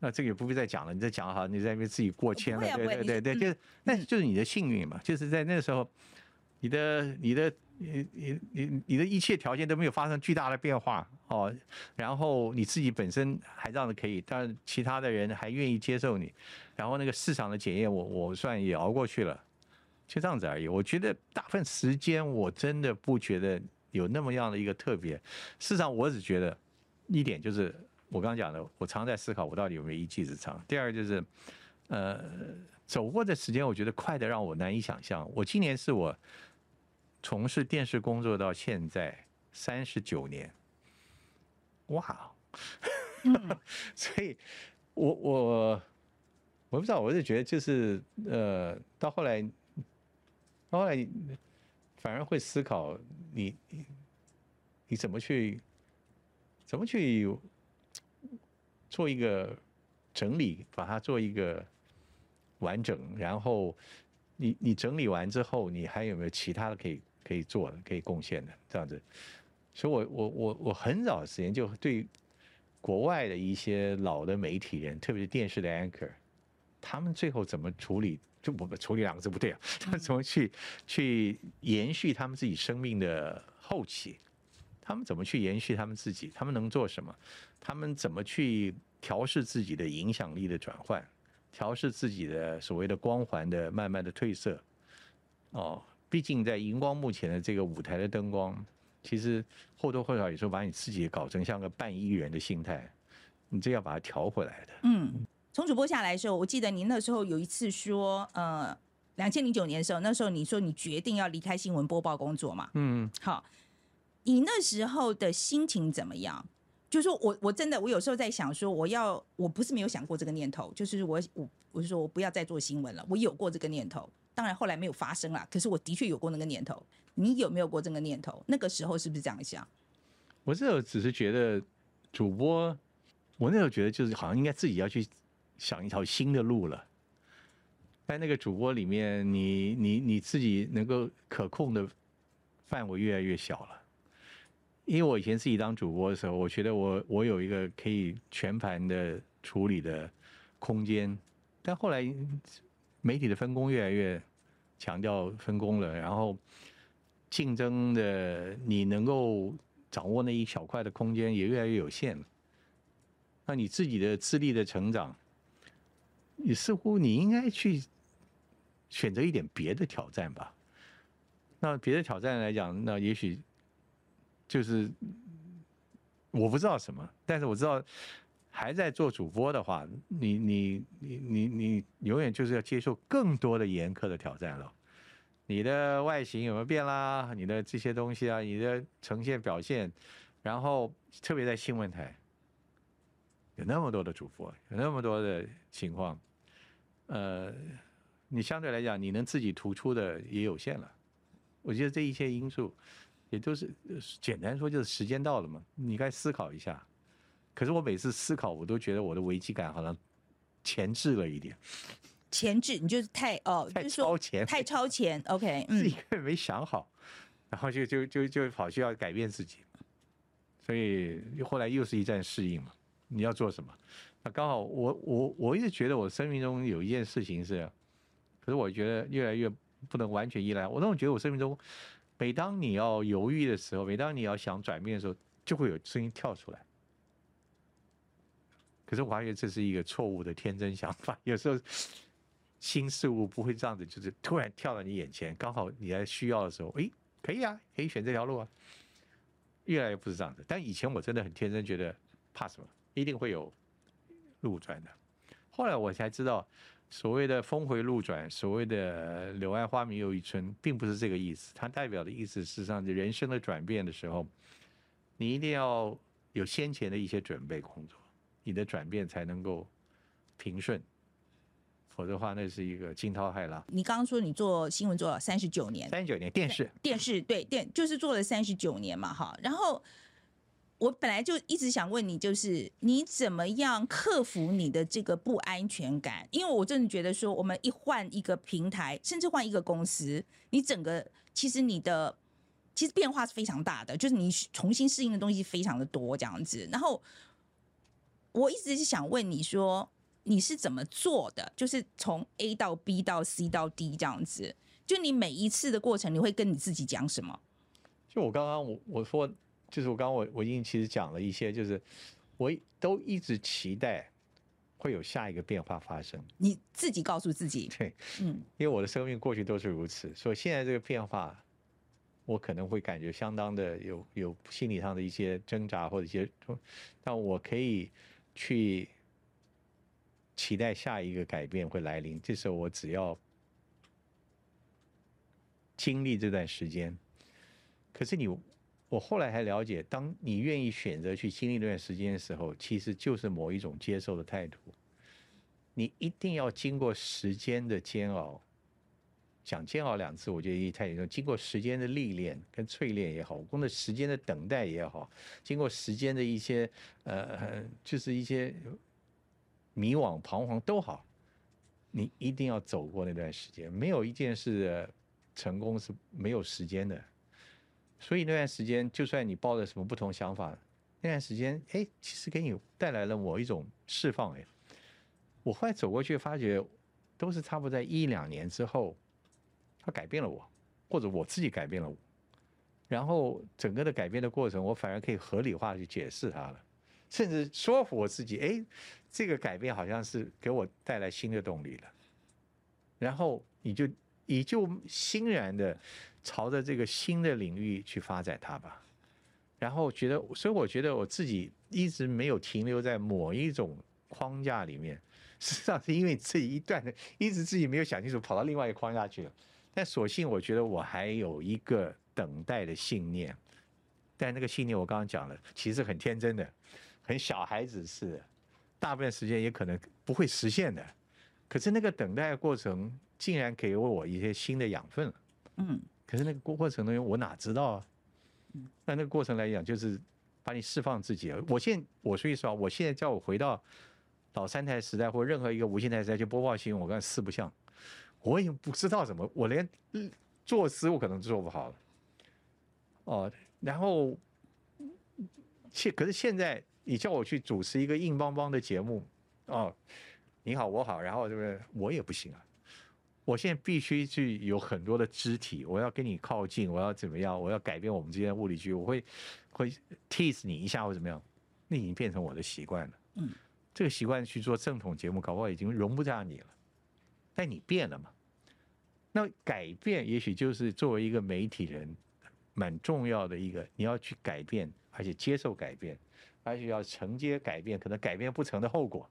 那这个也不必再讲了，你再讲好，你在那边自己过谦了，对对对对，就是那就是你的幸运嘛，就是在那个时候，你的你的你你你你的一切条件都没有发生巨大的变化哦，然后你自己本身还这样子可以，但其他的人还愿意接受你，然后那个市场的检验我我算也熬过去了，就这样子而已。我觉得大部分时间我真的不觉得有那么样的一个特别，事实上我只觉得一点就是我刚刚讲的，我常在思考我到底有没有一技之长。第二就是，呃，走过的时间，我觉得快的让我难以想象。我今年是我从事电视工作到现在三十九年，哇！所以我我我不知道，我是觉得就是呃，到后来，到后来你反而会思考你你你怎么去怎么去做一个整理，把它做一个完整，然后你你整理完之后，你还有没有其他的可以可以做的、可以贡献的这样子？所以我我我我很早的时间就对国外的一些老的媒体人，特别是电视的 anchor，他们最后怎么处理？就我们处理两个字不对啊，他们 怎么去去延续他们自己生命的后期？他们怎么去延续他们自己？他们能做什么？他们怎么去调试自己的影响力的转换？调试自己的所谓的光环的慢慢的褪色？哦，毕竟在荧光幕前的这个舞台的灯光，其实或多或少有时候把你自己搞成像个半艺人的心态，你这要把它调回来的。嗯，从主播下来的时候，我记得您那时候有一次说，呃，两千零九年的时候，那时候你说你决定要离开新闻播报工作嘛？嗯，好，你那时候的心情怎么样？就是说我我真的我有时候在想说，我要我不是没有想过这个念头，就是我我我是说我不要再做新闻了，我有过这个念头，当然后来没有发生啦，可是我的确有过那个念头。你有没有过这个念头？那个时候是不是这样想？我这只是觉得主播，我那时候觉得就是好像应该自己要去想一条新的路了。在那个主播里面，你你你自己能够可控的范围越来越小了。因为我以前自己当主播的时候，我觉得我我有一个可以全盘的处理的空间，但后来媒体的分工越来越强调分工了，然后竞争的你能够掌握那一小块的空间也越来越有限。那你自己的资历的成长，你似乎你应该去选择一点别的挑战吧。那别的挑战来讲，那也许。就是我不知道什么，但是我知道还在做主播的话，你你你你你永远就是要接受更多的严苛的挑战了。你的外形有没有变啦？你的这些东西啊，你的呈现表现，然后特别在新闻台，有那么多的主播，有那么多的情况，呃，你相对来讲，你能自己突出的也有限了。我觉得这一切因素。也就是简单说，就是时间到了嘛，你该思考一下。可是我每次思考，我都觉得我的危机感好像前置了一点。前置，你就是太哦，太超前，太超前。OK，自己根本没想好，然后就就就就跑去要改变自己，所以后来又是一站适应嘛。你要做什么？那刚好我我我一直觉得我生命中有一件事情是，可是我觉得越来越不能完全依赖。我总觉得我生命中。每当你要犹豫的时候，每当你要想转变的时候，就会有声音跳出来。可是我发现这是一个错误的天真想法。有时候新事物不会这样子，就是突然跳到你眼前，刚好你在需要的时候，哎，可以啊，可以选这条路啊。越来越不是这样子。但以前我真的很天真，觉得怕什么，一定会有路转的。后来我才知道。所谓的峰回路转，所谓的柳暗花明又一村，并不是这个意思。它代表的意思，事实上，人生的转变的时候，你一定要有先前的一些准备工作，你的转变才能够平顺。否则的话，那是一个惊涛骇浪。你刚刚说你做新闻做了三十九年，三十九年电视，电视对电就是做了三十九年嘛，哈，然后。我本来就一直想问你，就是你怎么样克服你的这个不安全感？因为我真的觉得说，我们一换一个平台，甚至换一个公司，你整个其实你的其实变化是非常大的，就是你重新适应的东西非常的多这样子。然后我一直是想问你说，你是怎么做的？就是从 A 到 B 到 C 到 D 这样子，就你每一次的过程，你会跟你自己讲什么？就我刚刚我我说。就是我刚刚我我已经其实讲了一些，就是我都一直期待会有下一个变化发生。你自己告诉自己，对，嗯，因为我的生命过去都是如此，所以现在这个变化，我可能会感觉相当的有有心理上的一些挣扎或者一些，但我可以去期待下一个改变会来临。这时候我只要经历这段时间，可是你。我后来还了解，当你愿意选择去经历这段时间的时候，其实就是某一种接受的态度。你一定要经过时间的煎熬，讲煎熬两次，我觉得也太严重。经过时间的历练跟淬炼也好，工作时间的等待也好，经过时间的一些呃，就是一些迷惘彷徨都好，你一定要走过那段时间。没有一件事成功是没有时间的。所以那段时间，就算你抱着什么不同想法，那段时间，哎，其实给你带来了某一种释放，哎，我后来走过去发觉，都是差不多在一两年之后，他改变了我，或者我自己改变了我，然后整个的改变的过程，我反而可以合理化去解释它了，甚至说服我自己，哎，这个改变好像是给我带来新的动力了，然后你就你就欣然的朝着这个新的领域去发展它吧。然后觉得，所以我觉得我自己一直没有停留在某一种框架里面，实际上是因为自己一段的一直自己没有想清楚，跑到另外一个框架去了。但所幸我觉得我还有一个等待的信念，但那个信念我刚刚讲了，其实很天真的，很小孩子似的，大部分时间也可能不会实现的。可是那个等待的过程，竟然给了我一些新的养分。嗯，可是那个过过程中，我哪知道啊？那那个过程来讲，就是把你释放自己。我现我说句实话，我现在叫我回到老三台时代或任何一个无线台时代去播报新闻，我跟四不像，我也不知道怎么，我连作诗我可能做不好了。哦，然后现可是现在你叫我去主持一个硬邦邦的节目，哦，你好我好，然后是不是我也不行啊？我现在必须去有很多的肢体，我要跟你靠近，我要怎么样？我要改变我们之间的物理距离，我会会 tease 你一下或怎么样？那已经变成我的习惯了。嗯，这个习惯去做正统节目，搞不好已经容不下你了。但你变了嘛？那改变也许就是作为一个媒体人蛮重要的一个，你要去改变，而且接受改变，而且要承接改变，可能改变不成的后果。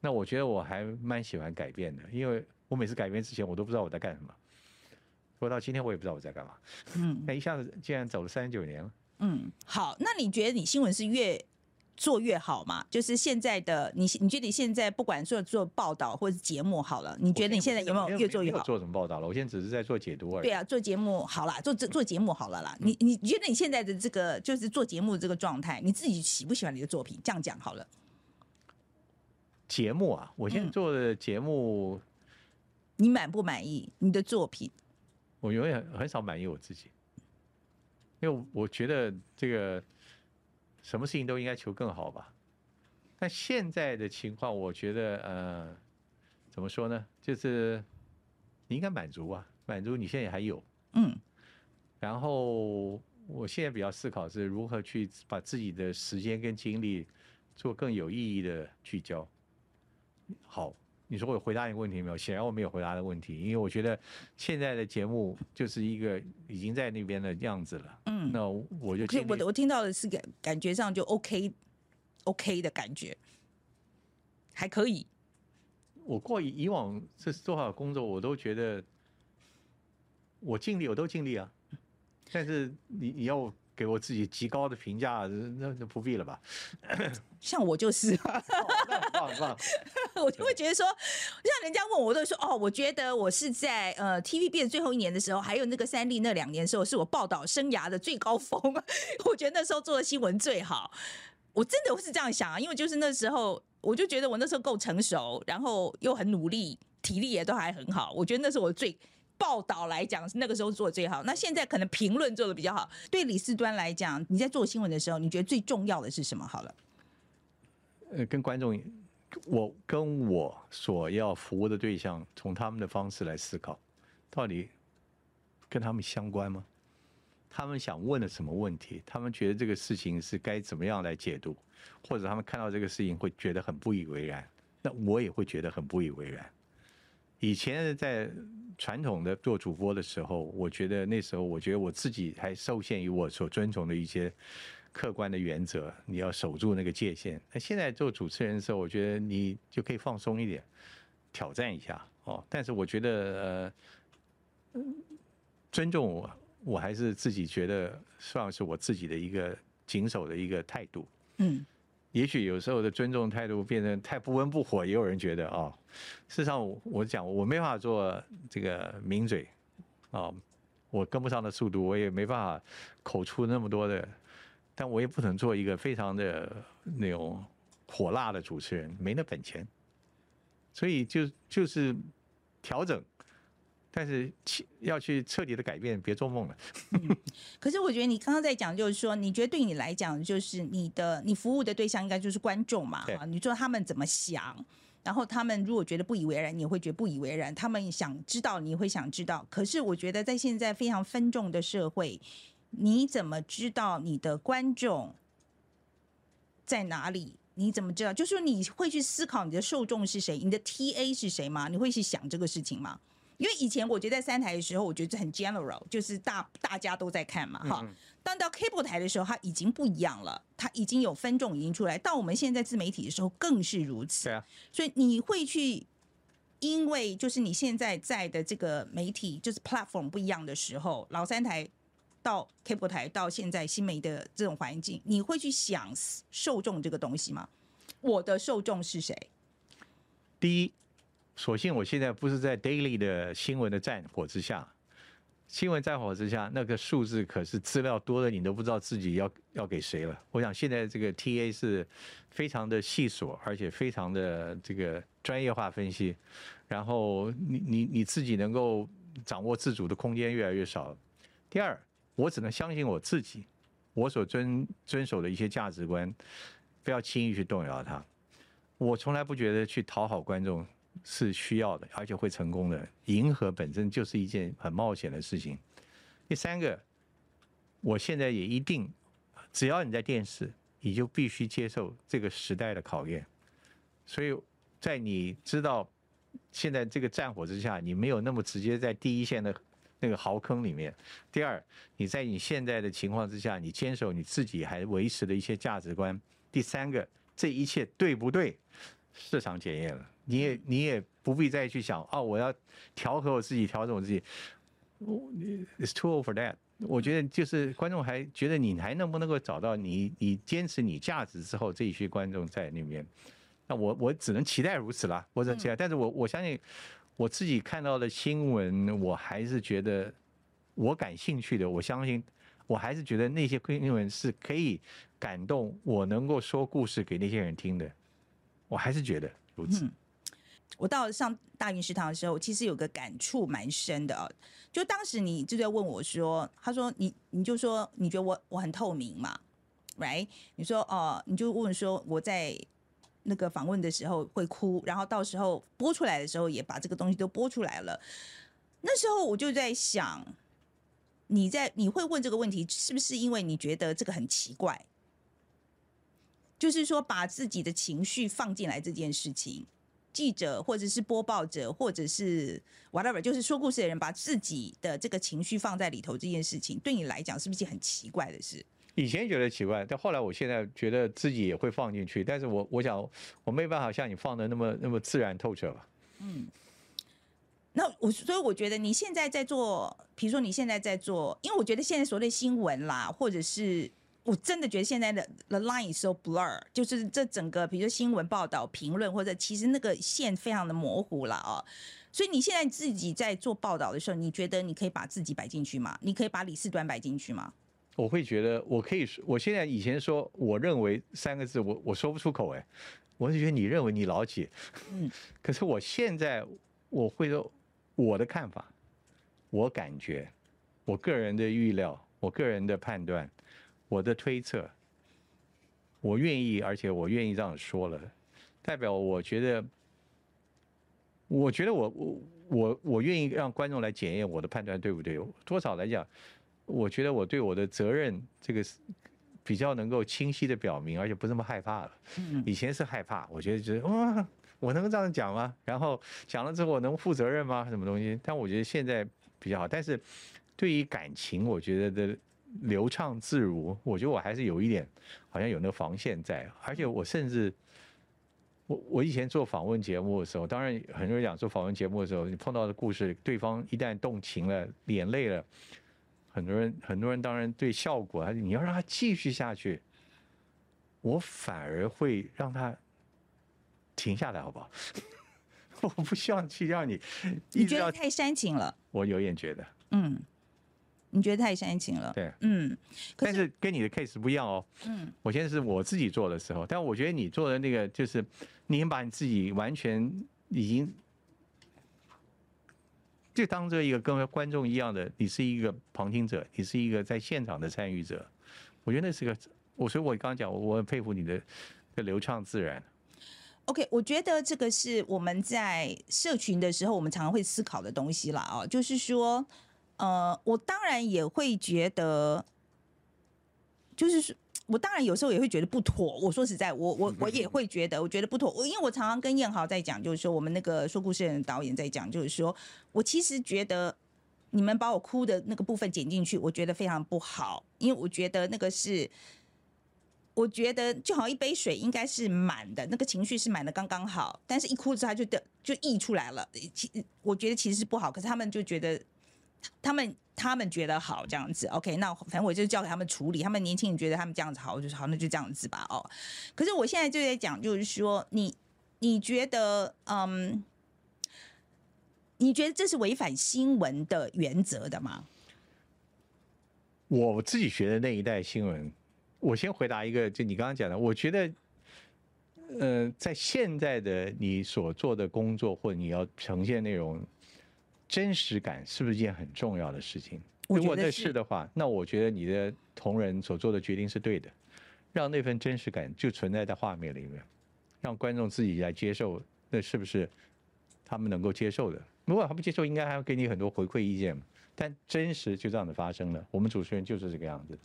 那我觉得我还蛮喜欢改变的，因为。我每次改变之前，我都不知道我在干什么。说到今天，我也不知道我在干嘛。嗯，那一下子竟然走了三十九年了。嗯，好，那你觉得你新闻是越做越好嘛？就是现在的你，你觉得你现在不管做做报道或者是节目好了，你觉得你现在有没有越做越好？做什么报道了？我现在只是在做解读而已。对啊，做节目好了，做做做节目好了啦。你你觉得你现在的这个就是做节目这个状态，你自己喜不喜欢你的作品？这样讲好了。节目啊，我现在做的节目。你满不满意你的作品？我永远很少满意我自己，因为我觉得这个什么事情都应该求更好吧。但现在的情况，我觉得呃，怎么说呢？就是你应该满足啊，满足你现在还有嗯。然后我现在比较思考是如何去把自己的时间跟精力做更有意义的聚焦。好。你说我回答你问题没有？显然我没有回答的问题，因为我觉得现在的节目就是一个已经在那边的样子了。嗯，那我就我我听到的是感感觉上就 OK，OK 的感觉，还可以。我过以往这多少工作，我都觉得我尽力，我都尽力啊。但是你你要。给我自己极高的评价，那那不必了吧？像我就是，我就会觉得说，像人家问我，我都说哦，我觉得我是在呃 TVB 的最后一年的时候，还有那个三立那两年的时候，是我报道生涯的最高峰。我觉得那时候做的新闻最好，我真的是这样想啊，因为就是那时候，我就觉得我那时候够成熟，然后又很努力，体力也都还很好，我觉得那是我最。报道来讲，那个时候做的最好。那现在可能评论做的比较好。对李四端来讲，你在做新闻的时候，你觉得最重要的是什么？好了，呃，跟观众，我跟我所要服务的对象，从他们的方式来思考，到底跟他们相关吗？他们想问的什么问题？他们觉得这个事情是该怎么样来解读？或者他们看到这个事情会觉得很不以为然？那我也会觉得很不以为然。以前在。传统的做主播的时候，我觉得那时候，我觉得我自己还受限于我所遵从的一些客观的原则，你要守住那个界限。那现在做主持人的时候，我觉得你就可以放松一点，挑战一下哦。但是我觉得，呃，尊重我，我还是自己觉得算是我自己的一个谨守的一个态度。嗯。也许有时候的尊重态度变成太不温不火，也有人觉得啊。事实上，我我讲我没法做这个名嘴啊，我跟不上的速度，我也没办法口出那么多的，但我也不能做一个非常的那种火辣的主持人，没那本钱。所以就就是调整。但是要去彻底的改变，别做梦了。可是我觉得你刚刚在讲，就是说，你觉得对你来讲，就是你的你服务的对象应该就是观众嘛？啊，你说他们怎么想？然后他们如果觉得不以为然，你会觉得不以为然；他们想知道，你会想知道。可是我觉得在现在非常分众的社会，你怎么知道你的观众在哪里？你怎么知道？就是说你会去思考你的受众是谁，你的 TA 是谁吗？你会去想这个事情吗？因为以前我觉得在三台的时候，我觉得这很 general，就是大大家都在看嘛，哈。但到 cable 台的时候，它已经不一样了，它已经有分众已经出来。到我们现在自媒体的时候，更是如此。对啊。所以你会去，因为就是你现在在的这个媒体就是 platform 不一样的时候，老三台到 cable 台到现在新媒的这种环境，你会去想受众这个东西吗？我的受众是谁？第一。所幸我现在不是在 daily 的新闻的战火之下，新闻战火之下，那个数字可是资料多的，你都不知道自己要要给谁了。我想现在这个 TA 是非常的细琐，而且非常的这个专业化分析，然后你你你自己能够掌握自主的空间越来越少。第二，我只能相信我自己，我所遵遵守的一些价值观，不要轻易去动摇它。我从来不觉得去讨好观众。是需要的，而且会成功的。迎合本身就是一件很冒险的事情。第三个，我现在也一定，只要你在电视，你就必须接受这个时代的考验。所以在你知道现在这个战火之下，你没有那么直接在第一线的那个壕坑里面。第二，你在你现在的情况之下，你坚守你自己还维持的一些价值观。第三个，这一切对不对？市场检验了。你也你也不必再去想哦，我要调和我自己，调整我自己。It's too old for that。我觉得就是观众还觉得你还能不能够找到你你坚持你价值之后这一些观众在那边。那我我只能期待如此了，我只能期待。但是我我相信我自己看到的新闻，我还是觉得我感兴趣的。我相信我还是觉得那些新闻是可以感动我，能够说故事给那些人听的。我还是觉得如此。我到上大云食堂的时候，其实有个感触蛮深的啊。就当时你就在问我说：“他说你你就说你觉得我我很透明嘛，right？你说哦，你就问说我在那个访问的时候会哭，然后到时候播出来的时候也把这个东西都播出来了。那时候我就在想，你在你会问这个问题，是不是因为你觉得这个很奇怪？就是说把自己的情绪放进来这件事情。”记者或者是播报者，或者是 whatever，就是说故事的人，把自己的这个情绪放在里头，这件事情对你来讲是不是件很奇怪的事？以前觉得奇怪，但后来我现在觉得自己也会放进去，但是我我想我没办法像你放的那么那么自然透彻吧。嗯，那我所以我觉得你现在在做，比如说你现在在做，因为我觉得现在所谓新闻啦，或者是。我真的觉得现在的 the line is so blur，就是这整个，比如说新闻报道、评论，或者其实那个线非常的模糊了啊。所以你现在自己在做报道的时候，你觉得你可以把自己摆进去吗？你可以把李四端摆进去吗？我会觉得我可以说，我现在以前说我认为三个字，我我说不出口哎，我是觉得你认为你老姐？嗯，可是我现在我会说我的看法，我感觉，我个人的预料，我个人的判断。我的推测，我愿意，而且我愿意这样说了，代表我觉得，我觉得我我我我愿意让观众来检验我的判断对不对？多少来讲，我觉得我对我的责任这个比较能够清晰的表明，而且不那么害怕了。以前是害怕，我觉得觉得哇，我能这样讲吗？然后讲了之后我能负责任吗？什么东西？但我觉得现在比较好。但是对于感情，我觉得的。流畅自如，我觉得我还是有一点，好像有那个防线在。而且我甚至，我我以前做访问节目的时候，当然很多人讲做访问节目的时候，你碰到的故事，对方一旦动情了、脸泪了，很多人很多人当然对效果，你要让他继续下去，我反而会让他停下来，好不好？我不希望去让你，你觉得太煽情了？我有点觉得，嗯。你觉得太煽情了？对，嗯，但是跟你的 case 不一样哦。嗯，我现在是我自己做的时候，但我觉得你做的那个就是，你把你自己完全已经就当做一个跟观众一样的，你是一个旁听者，你是一个在现场的参与者。我觉得那是个，我所以，我刚刚讲，我很佩服你的的流畅自然。OK，我觉得这个是我们在社群的时候，我们常常会思考的东西啦。哦，就是说，呃，我当然也会觉得，就是说。我当然有时候也会觉得不妥。我说实在，我我 我也会觉得，我觉得不妥。我因为我常常跟燕豪在讲，就是说我们那个说故事的导演在讲，就是说我其实觉得你们把我哭的那个部分剪进去，我觉得非常不好。因为我觉得那个是，我觉得就好像一杯水应该是满的，那个情绪是满的刚刚好，但是一哭之后它就掉就溢出来了。其我觉得其实是不好，可是他们就觉得他们。他们觉得好这样子，OK，那反正我就交给他们处理。他们年轻人觉得他们这样子好，就是好，那就这样子吧。哦，可是我现在就在讲，就是说，你你觉得，嗯，你觉得这是违反新闻的原则的吗？我自己学的那一代新闻，我先回答一个，就你刚刚讲的，我觉得，呃，在现在的你所做的工作或你要呈现内容。真实感是不是一件很重要的事情？如果那是的话，那我觉得你的同仁所做的决定是对的，让那份真实感就存在在画面里面，让观众自己来接受，那是不是他们能够接受的？如果他不接受，应该还要给你很多回馈意见。但真实就这样子发生了，我们主持人就是这个样子。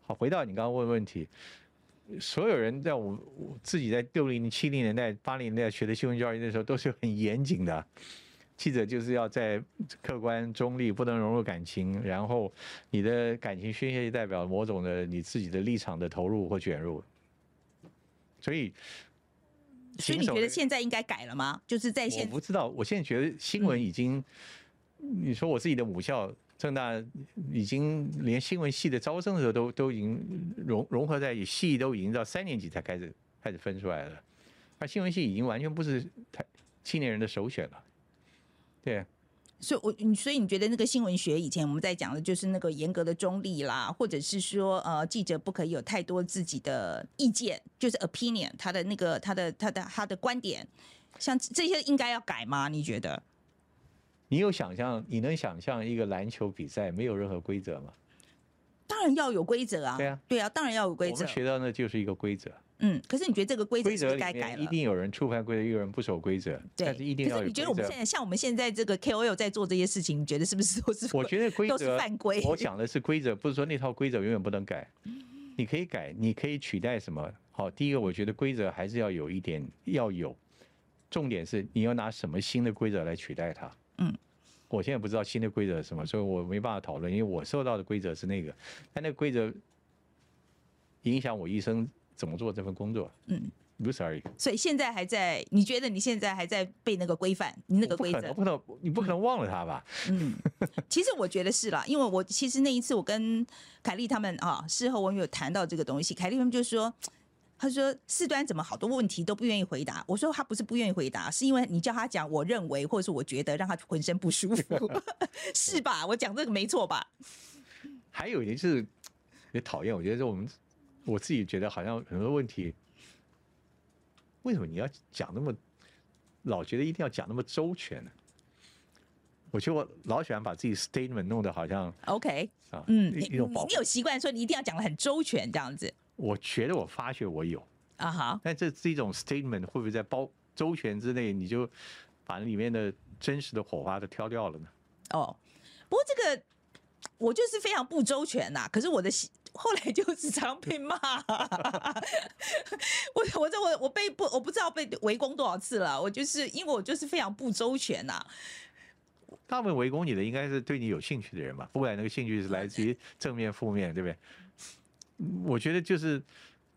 好，回到你刚刚问问题，所有人在我我自己在六零七零年代、八零年代学的新闻教育的时候，都是很严谨的。记者就是要在客观中立，不能融入感情，然后你的感情宣泄代表某种的你自己的立场的投入或卷入，所以，所以你觉得现在应该改了吗？就是在现我不知道，我现在觉得新闻已经，你说我自己的母校正大已经连新闻系的招生的时候都都已经融融合在一起，系都已经到三年级才开始开始分出来了，而新闻系已经完全不是太青年人的首选了。对，所以，我你所以你觉得那个新闻学以前我们在讲的就是那个严格的中立啦，或者是说呃记者不可以有太多自己的意见，就是 opinion，他的那个他的他的他的观点，像这些应该要改吗？你觉得？你有想象？你能想象一个篮球比赛没有任何规则吗？当然要有规则啊！对啊，对啊，当然要有规则。我们学到那就是一个规则。嗯，可是你觉得这个规则是该改了？一定有人触犯规则，有人不守规则。对，但是一定要有。可是你觉得我们现在像我们现在这个 KOL 在做这些事情，你觉得是不是都是？我觉得规则都是犯规。我讲的是规则，不是说那套规则永远不能改。你可以改，你可以取代什么？好，第一个，我觉得规则还是要有一点要有，重点是你要拿什么新的规则来取代它。嗯，我现在不知道新的规则是什么，所以我没办法讨论，因为我受到的规则是那个，但那个规则影响我一生。怎么做这份工作？嗯，如此而已。所以现在还在，你觉得你现在还在背那个规范？你那个规则不能，你不可能忘了他吧？嗯，其实我觉得是啦，因为我其实那一次我跟凯丽他们啊，事后我们有谈到这个东西，凯丽他们就说，他说四端怎么好多问题都不愿意回答？我说他不是不愿意回答，是因为你叫他讲，我认为或者是我觉得让他浑身 不舒服，是吧？我讲这个没错吧？还有一件是也讨厌，我觉得是我们。我自己觉得好像很多问题，为什么你要讲那么老觉得一定要讲那么周全呢？我觉得我老喜欢把自己 statement 弄得好像 OK 啊，嗯，你你有习惯说你一定要讲的很周全这样子。我觉得我发觉我有啊哈，但这这一种 statement 会不会在包周全之内，你就把里面的真实的火花都挑掉了呢？哦，不过这个我就是非常不周全呐，可是我的后来就是常被骂，我我这我我被不我不知道被围攻多少次了，我就是因为我就是非常不周全呐。大部分围攻你的应该是对你有兴趣的人吧，不管那个兴趣是来自于正面负面，对不对？我觉得就是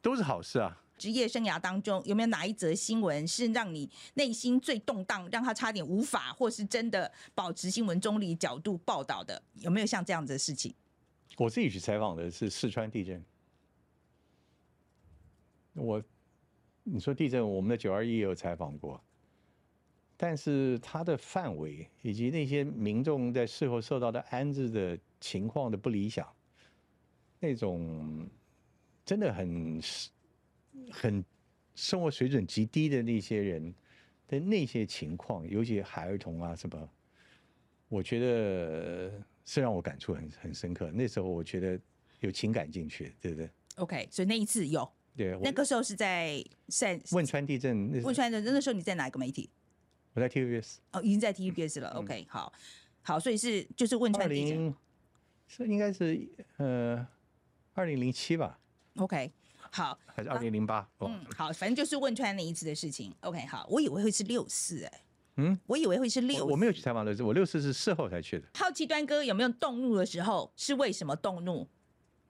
都是好事啊。职业生涯当中有没有哪一则新闻是让你内心最动荡，让他差点无法或是真的保持新闻中立角度报道的？有没有像这样子的事情？我自己去采访的是四川地震。我，你说地震，我们的九二一也有采访过，但是它的范围以及那些民众在事后受到的安置的情况的不理想，那种真的很很生活水准极低的那些人的那些情况，尤其孩儿童啊什么，我觉得。是让我感触很很深刻。那时候我觉得有情感进去，对不对？OK，所以那一次有对，我那个时候是在在汶川地震，汶川地震那时候你在哪一个媒体？我在 TVBS，哦，已经在 TVBS 了。OK，好，好，所以是就是汶川地震。零是应该是呃二零零七吧，OK，好，还是二零零八？哦，嗯，好，反正就是汶川那一次的事情。OK，好，我以为会是六四，哎，嗯，我以为会是我六。我没有去采访六四，我六四是事后才去的。好奇端哥有没有动怒的时候？是为什么动怒？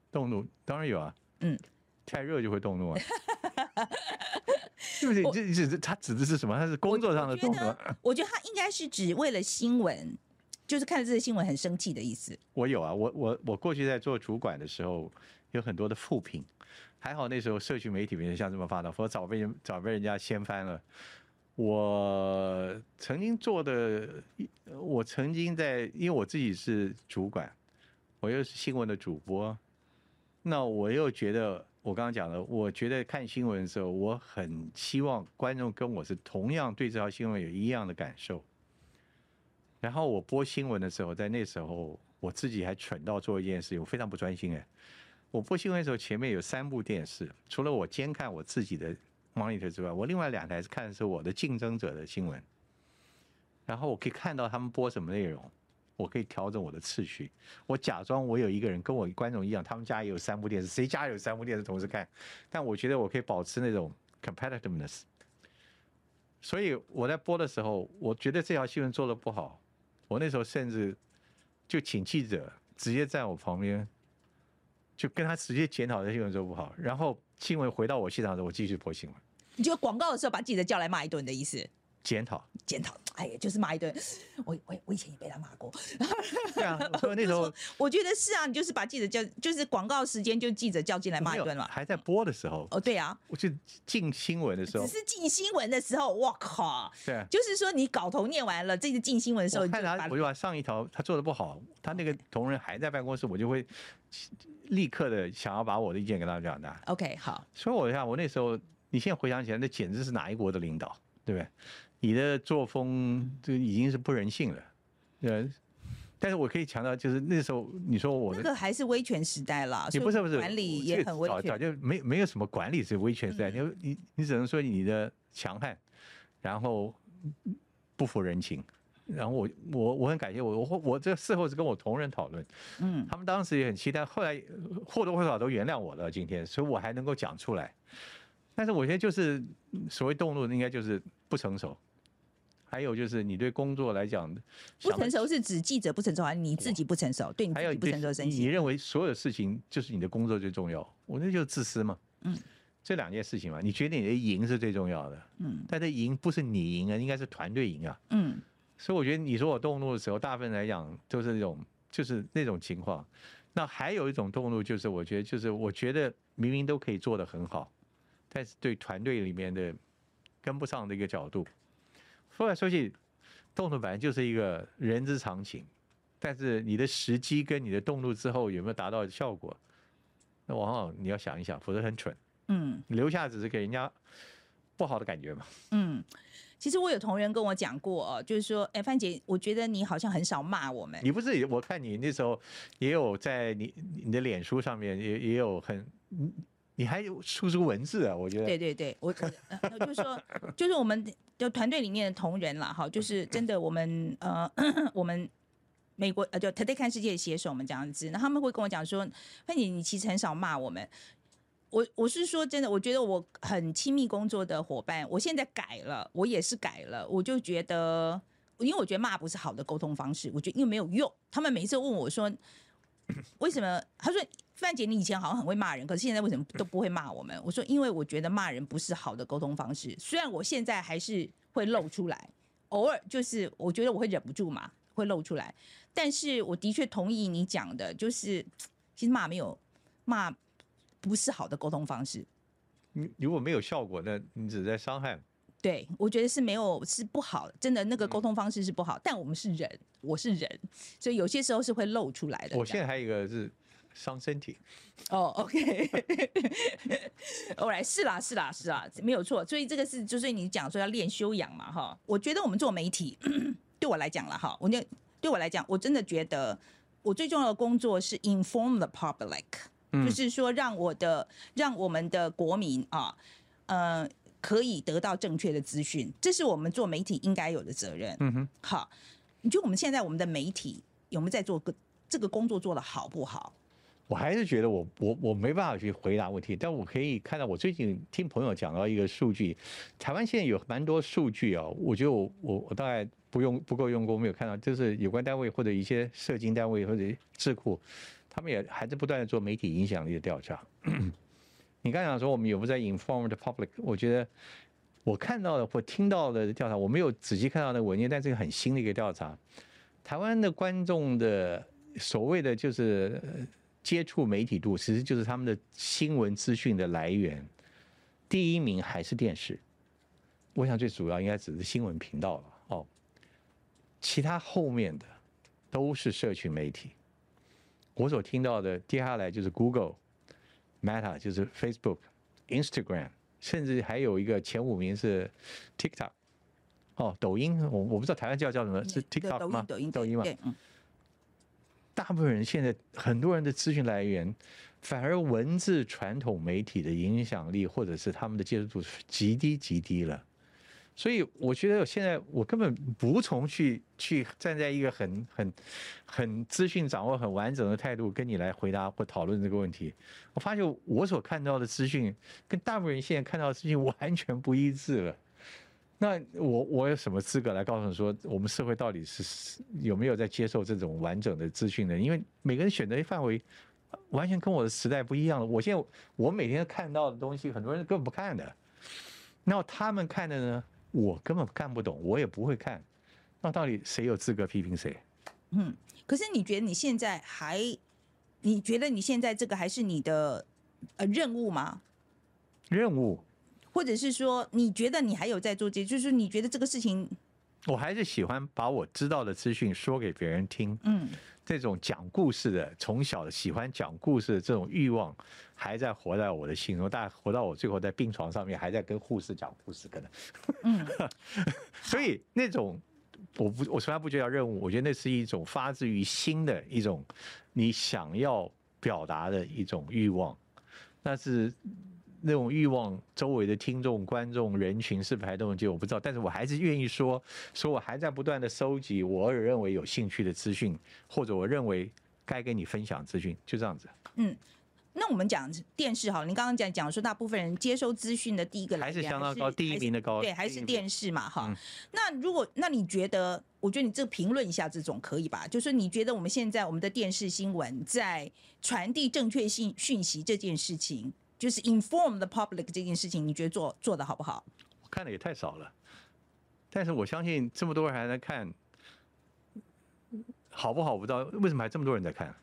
动怒当然有啊，嗯，太热就会动怒啊。是不对？这这这他指的是什么？他是工作上的动怒我觉啊。得，他应该是指为了新闻，就是看了这个新闻很生气的意思。我有啊，我我我过去在做主管的时候，有很多的副评，还好那时候社区媒体没有像这么发达，否则早被人早被人家掀翻了。我曾经做的，我曾经在，因为我自己是主管，我又是新闻的主播，那我又觉得，我刚刚讲的，我觉得看新闻的时候，我很希望观众跟我是同样对这条新闻有一样的感受。然后我播新闻的时候，在那时候我自己还蠢到做一件事情，我非常不专心哎。我播新闻的时候，前面有三部电视，除了我监看我自己的 monitor 之外，我另外两台是看的是我的竞争者的新闻。然后我可以看到他们播什么内容，我可以调整我的次序。我假装我有一个人跟我观众一样，他们家也有三部电视，谁家有三部电视同时看？但我觉得我可以保持那种 competitiveness。所以我在播的时候，我觉得这条新闻做的不好，我那时候甚至就请记者直接在我旁边，就跟他直接检讨这新闻做不好，然后新闻回到我现场的时候，我继续播新闻。你就广告的时候把记者叫来骂一顿的意思，检讨。检讨，哎呀，就是骂一顿。我我我以前也被他骂过，对啊，所以那时候我觉得是啊，你就是把记者叫，就是广告时间就记者叫进来骂一顿了。还在播的时候，哦，对啊，我就进新闻的时候只，是进新闻的时候，我靠，对啊。就是说你稿头念完了，这次进新闻的时候，我看他，你就把我就把上一条他做的不好，他那个同仁还在办公室，我就会立刻的想要把我的意见跟他讲的。OK 好，所以我想，我那时候，你现在回想起来，那简直是哪一国的领导，对不对？你的作风就已经是不人性了，呃，但是我可以强调，就是那时候你说我的，那个还是威权时代啦，也不是不是管理也很威权早早。就没没有什么管理是威权时代，嗯你你你只能说你的强悍，然后不服人情。然后我我我很感谢我我我这事后是跟我同仁讨论，嗯，他们当时也很期待，后来或多或少都原谅我了。今天，所以我还能够讲出来。但是我觉得就是所谓动怒，应该就是不成熟，还有就是你对工作来讲不成熟是指记者不成熟，还是你自己不成熟？对你自己不成熟生气。你你认为所有事情就是你的工作最重要，我那就是自私嘛。嗯，这两件事情嘛，你觉得你的赢是最重要的，嗯但这赢不是你赢啊，应该是团队赢啊。嗯所以我觉得你说我动怒的时候，大部分来讲都是那种就是那种情况。那还有一种动怒，就是我觉得就是我觉得明明都可以做得很好，但是对团队里面的跟不上的一个角度。说来说去，动怒本来就是一个人之常情，但是你的时机跟你的动怒之后有没有达到效果，那往往你要想一想，否则很蠢，嗯留下只是给人家不好的感觉嘛。嗯。其实我有同仁跟我讲过哦，就是说，哎，范姐，我觉得你好像很少骂我们。你不是我看你那时候也有在你你的脸书上面也也有很，你还有输出文字啊？我觉得对对对，我我就是说，就是我们的团队里面的同仁啦，哈，就是真的我们呃 我们美国呃就 Today 看世界的写手们这样子，那他们会跟我讲说，范姐你其实很少骂我们。我我是说真的，我觉得我很亲密工作的伙伴，我现在改了，我也是改了，我就觉得，因为我觉得骂不是好的沟通方式，我觉得因为没有用。他们每次问我说，为什么？他说范姐，你以前好像很会骂人，可是现在为什么都不会骂我们？我说，因为我觉得骂人不是好的沟通方式。虽然我现在还是会露出来，偶尔就是我觉得我会忍不住嘛，会露出来。但是我的确同意你讲的，就是其实骂没有骂不是好的沟通方式。你如果没有效果，那你只是在伤害。对，我觉得是没有是不好，真的那个沟通方式是不好。但我们是人，我是人，所以有些时候是会露出来的。我现在还有一个是伤身体，哦，OK，后来是啦，是啦，是啦，没有错。所以这个是，就是你讲说要练修养嘛，哈。我觉得我们做媒体，对我来讲了哈，我那对我来讲，我真的觉得我最重要的工作是 inform the public，嗯就是说让我的让我们的国民啊，呃，可以得到正确的资讯，这是我们做媒体应该有的责任。嗯哼，好，你觉得我们现在我们的媒体有没有在做个这个工作做得好不好？我还是觉得我我我没办法去回答问题，但我可以看到，我最近听朋友讲到一个数据，台湾现在有蛮多数据啊，我觉得我我我大概不用不够用功，没有看到，就是有关单位或者一些社经单位或者智库，他们也还在不断的做媒体影响力的调查。你刚才讲说我们有不在 informed public？我觉得我看到的或听到的调查，我没有仔细看到那个文件，但这个很新的一个调查，台湾的观众的所谓的就是接触媒体度，其实就是他们的新闻资讯的来源，第一名还是电视。我想最主要应该只是新闻频道了哦，其他后面的都是社群媒体。我所听到的，接下来就是 Google、Meta，就是 Facebook、Instagram，甚至还有一个前五名是 TikTok。哦，抖音，我我不知道台湾叫叫什么，是 TikTok 吗？抖音，抖音，抖音吗？对，嗯，大部分人现在很多人的资讯来源，反而文字传统媒体的影响力或者是他们的接受度是极低极低了。所以我觉得现在我根本无从去去站在一个很很很资讯掌握很完整的态度跟你来回答或讨论这个问题。我发现我所看到的资讯跟大部分人现在看到的资讯 完全不一致了。那我我有什么资格来告诉你说，我们社会到底是有没有在接受这种完整的资讯呢？因为每个人选择的范围完全跟我的时代不一样了。我现在我每天看到的东西，很多人根本不看的。那他们看的呢，我根本看不懂，我也不会看。那到底谁有资格批评谁？嗯，可是你觉得你现在还，你觉得你现在这个还是你的呃任务吗？任务或者是说，你觉得你还有在做这，就是你觉得这个事情，我还是喜欢把我知道的资讯说给别人听。嗯这种讲故事的，从小喜欢讲故事的这种欲望，还在活在我的心中。大概活到我最后在病床上面，还在跟护士讲故事，可能。嗯，所以那种，我不，我从来不觉得叫任务，我觉得那是一种发自于心的一种你想要表达的一种欲望，那是。那种欲望，周围的听众、观众、人群是不是还都能接？我不知道，但是我还是愿意说，说我还在不断的收集我认为有兴趣的资讯，或者我认为该跟你分享资讯，就这样子。嗯那我们讲电视好，你刚刚讲讲说，大部分人接收资讯的第一个来还源是相当高，第一名的高，对，还是电视嘛，哈。嗯那如果那你觉得，我觉得你这个评论一下这种可以吧？就是你觉得我们现在我们的电视新闻在传递正确信讯息这件事情，就是 inform the public 这件事情，你觉得做做的好不好？我看的也太少了，但是我相信这么多人还在看，好不好？我不知道为什么还这么多人在看，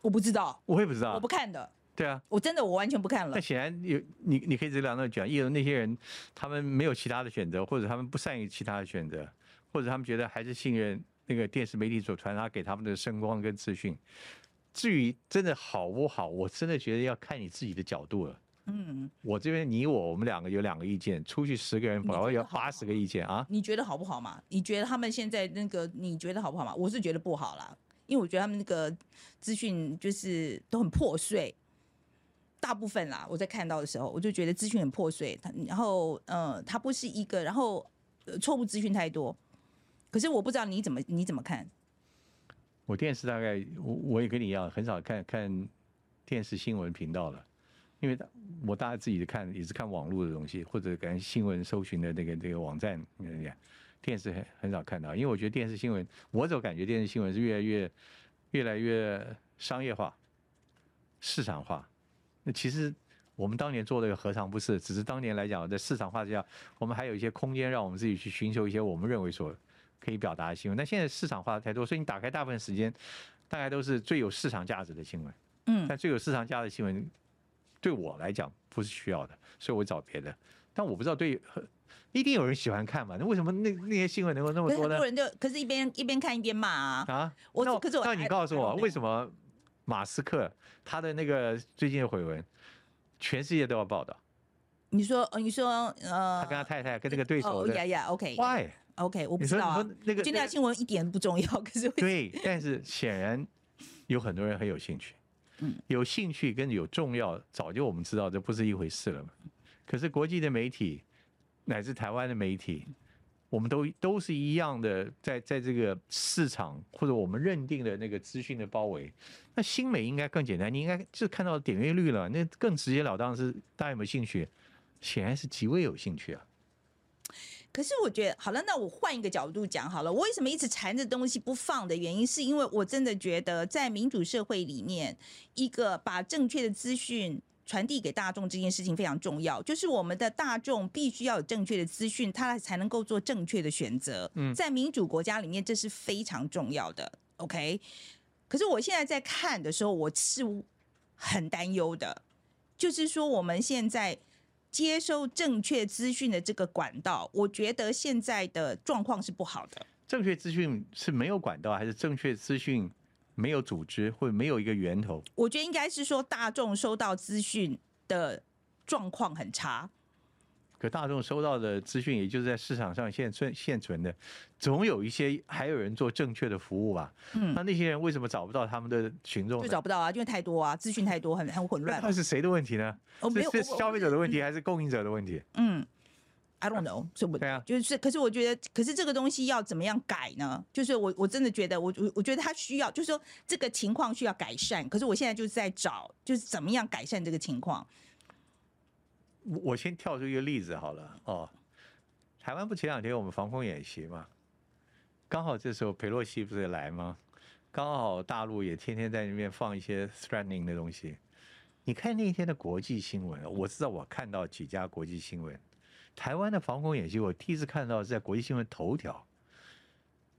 我不知道，我也不知道我不。看的，对啊，我真的我完全不看了那。显然有你，你可以这两段讲，一种那些人他们没有其他的选择，或者他们不善于其他的选择，或者他们觉得还是信任那个电视媒体所传达给他们的声光跟资讯。至于真的好不好，我真的觉得要看你自己的角度了。嗯，我这边你我我们两个有两个意见，出去十个人，你保要八十个意见啊。你觉得好不好嘛？你觉得他们现在那个，你觉得好不好嘛？我是觉得不好啦，因为我觉得他们那个资讯就是都很破碎，大部分啦，我在看到的时候，我就觉得资讯很破碎，它然后呃，他不是一个，然后呃错误资讯太多，可是我不知道你怎么你怎么看？我电视大概我我也跟你一样，很少看看电视新闻频道了，因为我大家自己看也是看网络的东西，或者跟新闻搜寻的那个那个网站，电视很很少看到，因为我觉得电视新闻，我总感觉电视新闻是越来越越来越商业化、市场化。那其实我们当年做的何尝不是？只是当年来讲，在市场化之下，我们还有一些空间让我们自己去寻求一些我们认为所可以表达的新闻。但现在市场化的太多，所以你打开大部分时间，大概都是最有市场价值的新闻。嗯但最有市场价值的新闻，对我来讲不是需要的，所以我找别的。但我不知道对，一定有人喜欢看嘛？那为什么那那些新闻能够那么多呢可是很多？人就可是一边一边看一边骂啊，啊，我那可是我那你告诉我，为什么马斯克他的那个最近的绯闻，全世界都要报道？你说呃你说呃，他跟他太太跟那个对手哦的呀呀，OK，why？OK，我不知道那个今天的新闻一点不重要，可是对，但是显然有很多人很有兴趣，嗯，有兴趣跟有重要，早就我们知道这不是一回事了嘛。可是国际的媒体乃至台湾的媒体，我们都都是一样的，在在这个市场或者我们认定的那个资讯的包围。那新美应该更简单，你应该就看到点阅率了，那更直截了当是大家有没有兴趣？显然是极为有兴趣啊。可是我觉得，好了，那我换一个角度讲好了。我为什么一直缠着东西不放的原因，是因为我真的觉得，在民主社会里面，一个把正确的资讯传递给大众这件事情非常重要。就是我们的大众必须要有正确的资讯，他才能够做正确的选择。嗯在民主国家里面，这是非常重要的。OK，可是我现在在看的时候，我是很担忧的，就是说我们现在。接收正确资讯的这个管道，我觉得现在的状况是不好的。正确资讯是没有管道，还是正确资讯没有组织，或者没有一个源头？我觉得应该是说大众收到资讯的状况很差。可大众收到的资讯，也就是在市场上现存现存的，总有一些还有人做正确的服务吧？嗯那那些人为什么找不到他们的群众？就找不到啊，因为太多啊，资讯太多，很很混乱。那是谁的问题呢？哦，没有，是消费者的问题，还是供应者的问题？嗯，I don't know，是不对啊就是，可是我觉得，可是这个东西要怎么样改呢？就是我我真的觉得，我我我觉得它需要，就是说这个情况需要改善。可是我现在就是在找，就是怎么样改善这个情况。我先跳出一个例子好了哦，台湾不前两天我们防空演习嘛，刚好这时候裴洛西不是来吗？刚好大陆也天天在那边放一些 threatening 的东西。你看那一天的国际新闻，我知道我看到几家国际新闻，台湾的防空演习，我第一次看到是在国际新闻头条，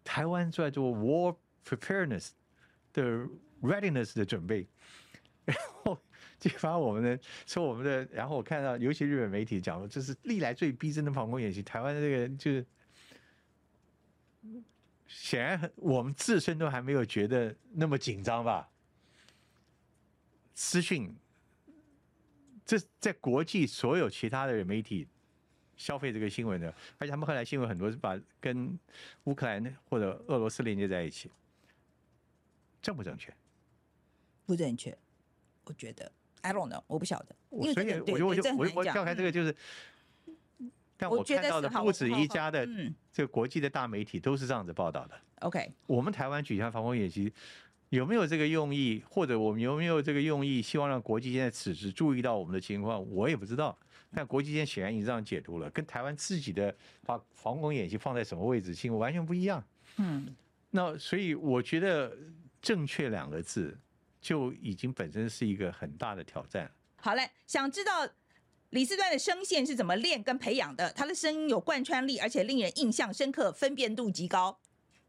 台湾在做 war preparedness 的 readiness 的准备，然后就把我们的说我们的，然后我看到，尤其日本媒体讲，这是历来最逼真的防空演习，台湾的这个就是。显然很，我们自身都还没有觉得那么紧张吧？资讯，这在国际所有其他的媒体消费这个新闻的，而且他们后来新闻很多是把跟乌克兰或者俄罗斯连接在一起，正不正确？不正确，我觉得 I don't know，我不晓得，我所以我就我就我就我跳开这个就是，但我看到的不止一家的嗯这个国际的大媒体都是这样子报道的。，OK，我们台湾举行防空演习，有没有这个用意，或者我们有没有这个用意，希望让国际间在此时注意到我们的情况，我也不知道。但国际间显然已经这样解读了，跟台湾自己的把防空演习放在什么位置，情况完全不一样。嗯，那所以我觉得“正确”两个字就已经本身是一个很大的挑战。好嘞，想知道李四端的声线是怎么练跟培养的？他的声音有贯穿力，而且令人印象深刻，分辨度极高。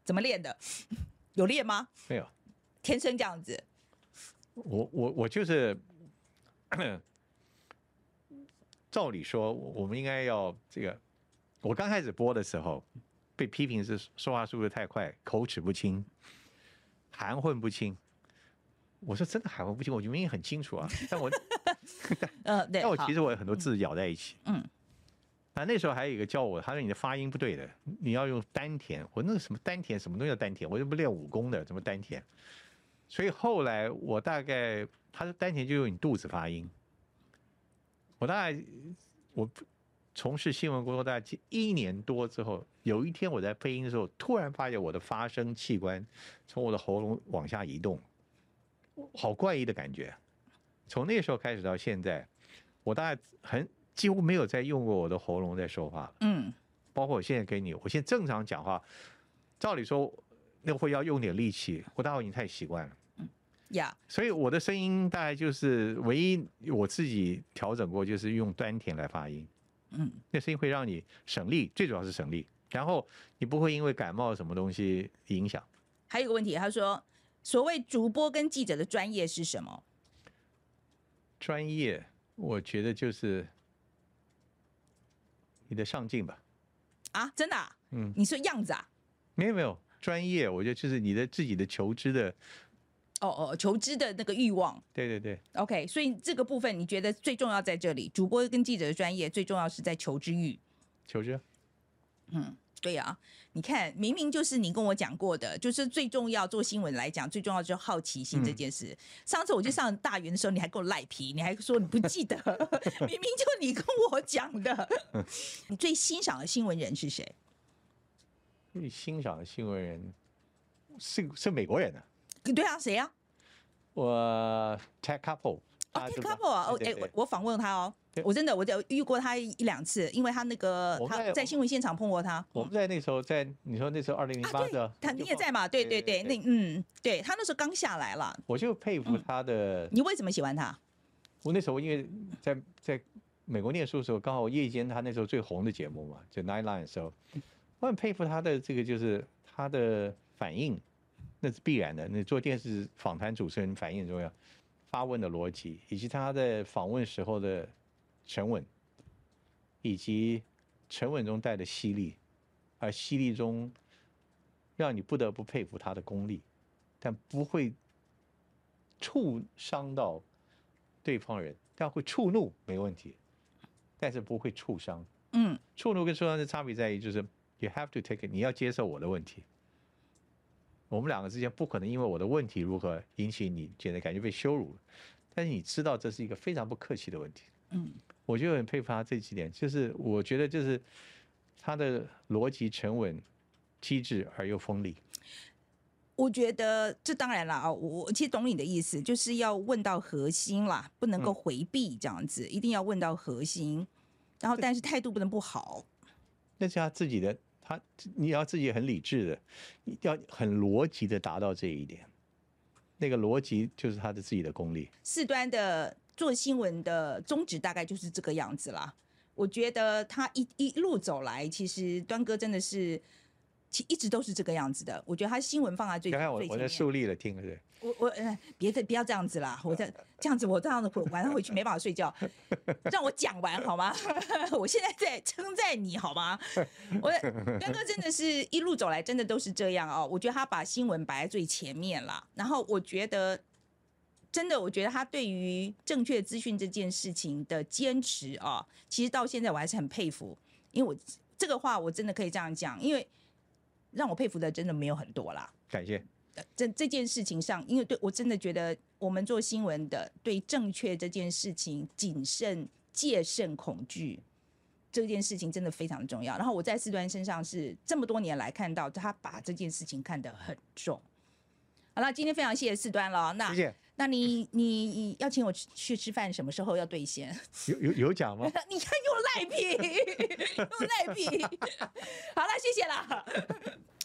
怎么练的？有练吗？没有，天生这样子？我我我就是，照理说，我们应该要这个。我刚开始播的时候，被批评是说话速度太快，口齿不清，含混不清。我说真的含混不行，我明明很清楚啊，但我 呃，对。但我其实我有很多字咬在一起。嗯，啊，那时候还有一个教我，他说你的发音不对的，你要用丹田。我那个什么丹田，什么东西叫丹田？我又不练武功的，怎么丹田？所以后来我大概，他说丹田就用你肚子发音。我大概我从事新闻工作大概一年多之后，有一天我在配音的时候，突然发现我的发声器官从我的喉咙往下移动，好怪异的感觉。从那时候开始到现在，我大概很几乎没有再用过我的喉咙在说话了。嗯，包括我现在给你，我现在正常讲话，照理说那会要用点力气，我大概已经太习惯了。嗯呀，所以我的声音大概就是唯一我自己调整过，就是用丹田来发音。嗯，那声音会让你省力，最主要是省力。然后你不会因为感冒什么东西影响。还有一个问题，他说，所谓主播跟记者的专业是什么？专业，我觉得就是你的上进吧。啊，真的、啊？嗯，你说样子啊？没有没有，专业，我觉得就是你的自己的求知的，哦哦，求知的那个欲望。对对对，OK，所以这个部分你觉得最重要在这里，主播跟记者的专业最重要是在求知欲。求知。对啊，你看，明明就是你跟我讲过的，就是最重要做新闻来讲，最重要就是好奇心这件事。上次我去上大园的时候，你还给我赖皮，你还说你不记得，明明就你跟我讲的。你最欣赏的新闻人是谁？最欣赏的新闻人是是美国人啊，对啊，谁啊？我 Tech Couple 哦道 Couple 啊，哦，哎，我我访问他哦对，我真的我就遇过他一两次，因为他那个他在新闻现场碰过他。我们在那时候在你说那时候二零零八的，，他你也在嘛？对对对，那嗯，对他那时候刚下来了。我就佩服他的。你为什么喜欢他？我那时候因为在在美国念书的时候，刚好夜间他那时候最红的节目嘛，就 Nine Line 的时候，我很佩服他的这个就是他的反应，那是必然的。那做电视访谈主持人反应很重要，发问的逻辑，以及他在访问时候的沉稳，以及沉稳中带的犀利，而犀利中让你不得不佩服他的功力，但不会触伤到对方人，但会触怒没问题，但是不会触伤。嗯，触怒跟受伤的差别在于，就是 you have to take it，你要接受我的问题。我们两个之间不可能因为我的问题如何引起你觉得感觉被羞辱，但是你知道这是一个非常不客气的问题。嗯，我就很佩服他这几点，就是我觉得就是他的逻辑沉稳、机智而又锋利。我觉得这当然了啊，我我其实懂你的意思，就是要问到核心啦，不能够回避这样子，一定要问到核心，然后但是态度不能不好。那是他自己的，他你要自己很理智的，要很逻辑的达到这一点。那个逻辑就是他的自己的功力。四端的做新闻的宗旨大概就是这个样子啦。我觉得他一一路走来，其实端哥真的是，其一直都是这个样子的。我觉得他新闻放在最看看我我在最前面。竖立了听，是我我呃，别再不要这样子啦！我这 这样子，我这样子晚上回去没办法睡觉，让我讲完好吗？我现在在称赞你好吗？我端哥真的是一路走来，真的都是这样哦。我觉得他把新闻摆在最前面了，然后我觉得真的，我觉得他对于正确资讯这件事情的坚持啊，其实到现在我还是很佩服，因为我这个话我真的可以这样讲，因为让我佩服的真的没有很多啦。感谢。呃这这件事情上，因为对我真的觉得我们做新闻的对正确这件事情谨慎、戒慎、恐惧这件事情真的非常重要。然后我在四端身上是这么多年来看到他把这件事情看得很重。好了，今天非常谢谢四端了。那谢谢。那你你邀请我去去吃饭，什么时候要兑现？有有有奖吗？你看又赖皮，又赖皮。好了，谢谢啦。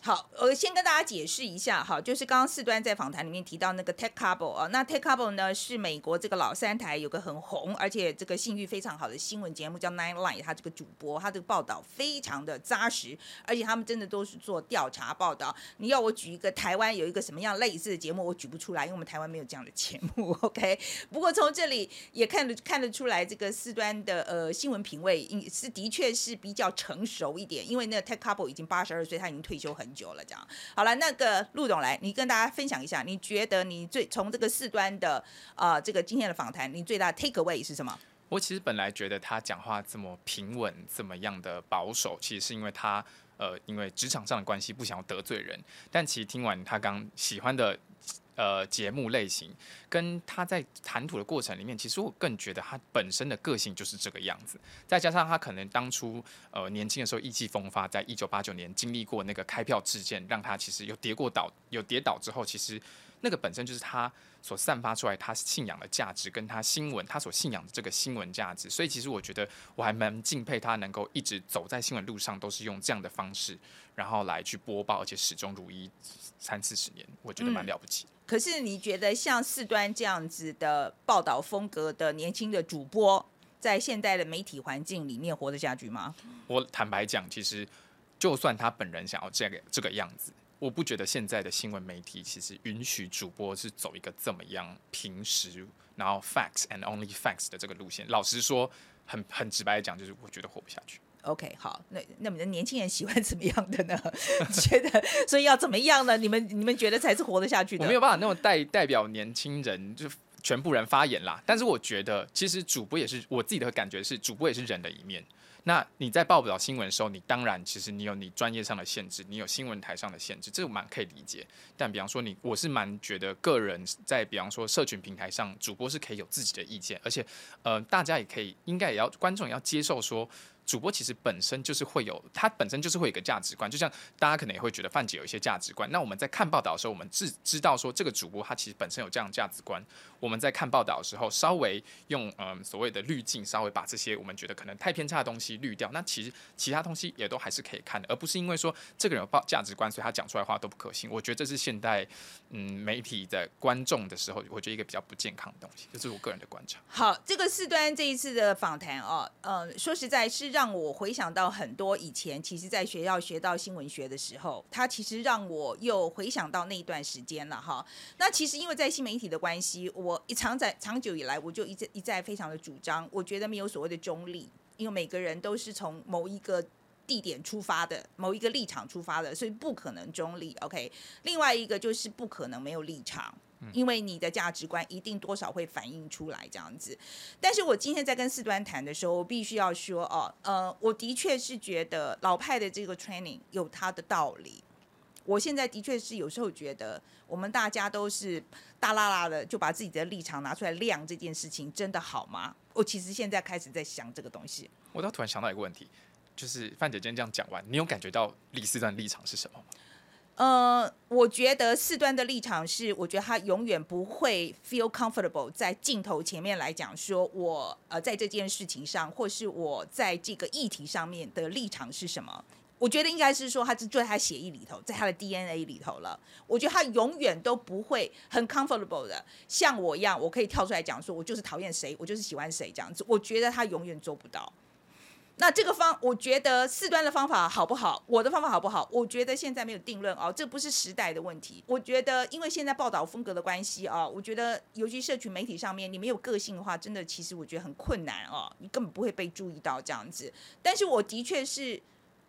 好，我先跟大家解释一下哈，就是刚刚四端在访谈里面提到那个 Tech Couple 啊，那 Tech Couple 呢是美国这个老三台有个很红，而且这个信誉非常好的新闻节目叫 Nine Line，他这个主播他这个报道非常的扎实，而且他们真的都是做调查报道。你要我举一个台湾有一个什么样类似的节目，我举不出来，因为我们台湾没有这样的节目。OK，不过从这里也看得看得出来，这个四端的呃新闻品味是的确是比较成熟一点，因为那 Tech Couple 已经八十二岁，他已经退休很久久了。这样好了，那个陆总来，你跟大家分享一下，你觉得你最从这个四端的呃这个今天的访谈，你最大的 take away 是什么？我其实本来觉得他讲话这么平稳，这么样的保守，其实是因为他呃，因为职场上的关系不想要得罪人。但其实听完他刚喜欢的呃节目类型，跟他在谈吐的过程里面，其实我更觉得他本身的个性就是这个样子。再加上他可能当初呃年轻的时候意气风发，在一九八九年经历过那个开票事件，让他其实有跌过倒，有跌倒之后，其实那个本身就是他所散发出来他信仰的价值，跟他新闻他所信仰的这个新闻价值。所以其实我觉得我还蛮敬佩他能够一直走在新闻路上，都是用这样的方式，然后来去播报，而且始终如一三四十年，我觉得蛮嗯了不起。可是你觉得像四端这样子的报道风格的年轻的主播，在现代的媒体环境里面活得下去吗？我坦白讲，其实就算他本人想要这个这个样子，我不觉得现在的新闻媒体其实允许主播是走一个这么样平时，然后 facts and only facts 的这个路线。老实说，很很直白的讲，就是我觉得活不下去。OK，好，那那么年轻人喜欢怎么样的呢？觉得所以要怎么样呢？你们你们觉得才是活得下去的？我没有办法那种代代表年轻人就全部人发言啦，但是我觉得其实主播也是我自己的感觉是主播也是人的一面。那你在报道新闻的时候，你当然其实你有你专业上的限制，你有新闻台上的限制，这个蛮可以理解。但比方说你，我是蛮觉得个人在比方说社群平台上，主播是可以有自己的意见，而且呃，大家也可以应该也要观众也要接受说。主播其实本身就是会有，他本身就是会有一个价值观，就像大家可能也会觉得范姐有一些价值观。那我们在看报道的时候，我们知知道说这个主播他其实本身有这样价值观。我们在看报道的时候，稍微用嗯所谓的滤镜，稍微把这些我们觉得可能太偏差的东西滤掉。那其实其他东西也都还是可以看的，而不是因为说这个人有报价值观，所以他讲出来话都不可信。我觉得这是现代嗯媒体的观众的时候，我觉得一个比较不健康的东西，这是我个人的观察。好，这个四端这一次的访谈哦，呃，说实在是让让我回想到很多以前，其实在学校学到新闻学的时候，他其实让我又回想到那一段时间了哈。那其实因为在新媒体的关系，我一长在长久以来，我就一再一再非常的主张，我觉得没有所谓的中立，因为每个人都是从某一个地点出发的，某一个立场出发的，所以不可能中立。OK，另外一个就是不可能没有立场。因为你的价值观一定多少会反映出来这样子，但是我今天在跟四端谈的时候，我必须要说哦，呃，我的确是觉得老派的这个 training 有它的道理。我现在的确是有时候觉得，我们大家都是大啦啦的就把自己的立场拿出来亮这件事情，真的好吗？我其实现在开始在想这个东西。我倒突然想到一个问题，就是范姐今天这样讲完，你有感觉到李四段立场是什么吗？呃，我觉得四端的立场是，我觉得他永远不会 feel comfortable 在镜头前面来讲，说我呃在这件事情上，或是我在这个议题上面的立场是什么？我觉得应该是说，他是在他协议里头，在他的 DNA 里头了。我觉得他永远都不会很 comfortable 的，像我一样，我可以跳出来讲说，我就是讨厌谁，我就是喜欢谁这样子。我觉得他永远做不到。那这个方，我觉得四端的方法好不好？我的方法好不好？我觉得现在没有定论哦，这不是时代的问题。我觉得，因为现在报道风格的关系啊，我觉得，尤其社群媒体上面，你没有个性的话，真的其实我觉得很困难哦，你根本不会被注意到这样子。但是我的确是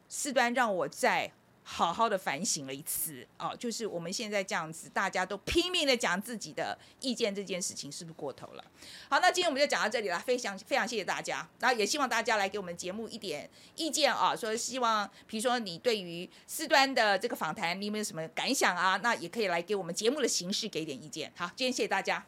四端让我在。好好的反省了一次哦，就是我们现在这样子，大家都拼命的讲自己的意见，这件事情是不是过头了？好，那今天我们就讲到这里了，非常非常谢谢大家，然后也希望大家来给我们节目一点意见啊，说希望比如说你对于四端的这个访谈，你有没有什么感想啊？那也可以来给我们节目的形式给点意见。好，今天谢谢大家。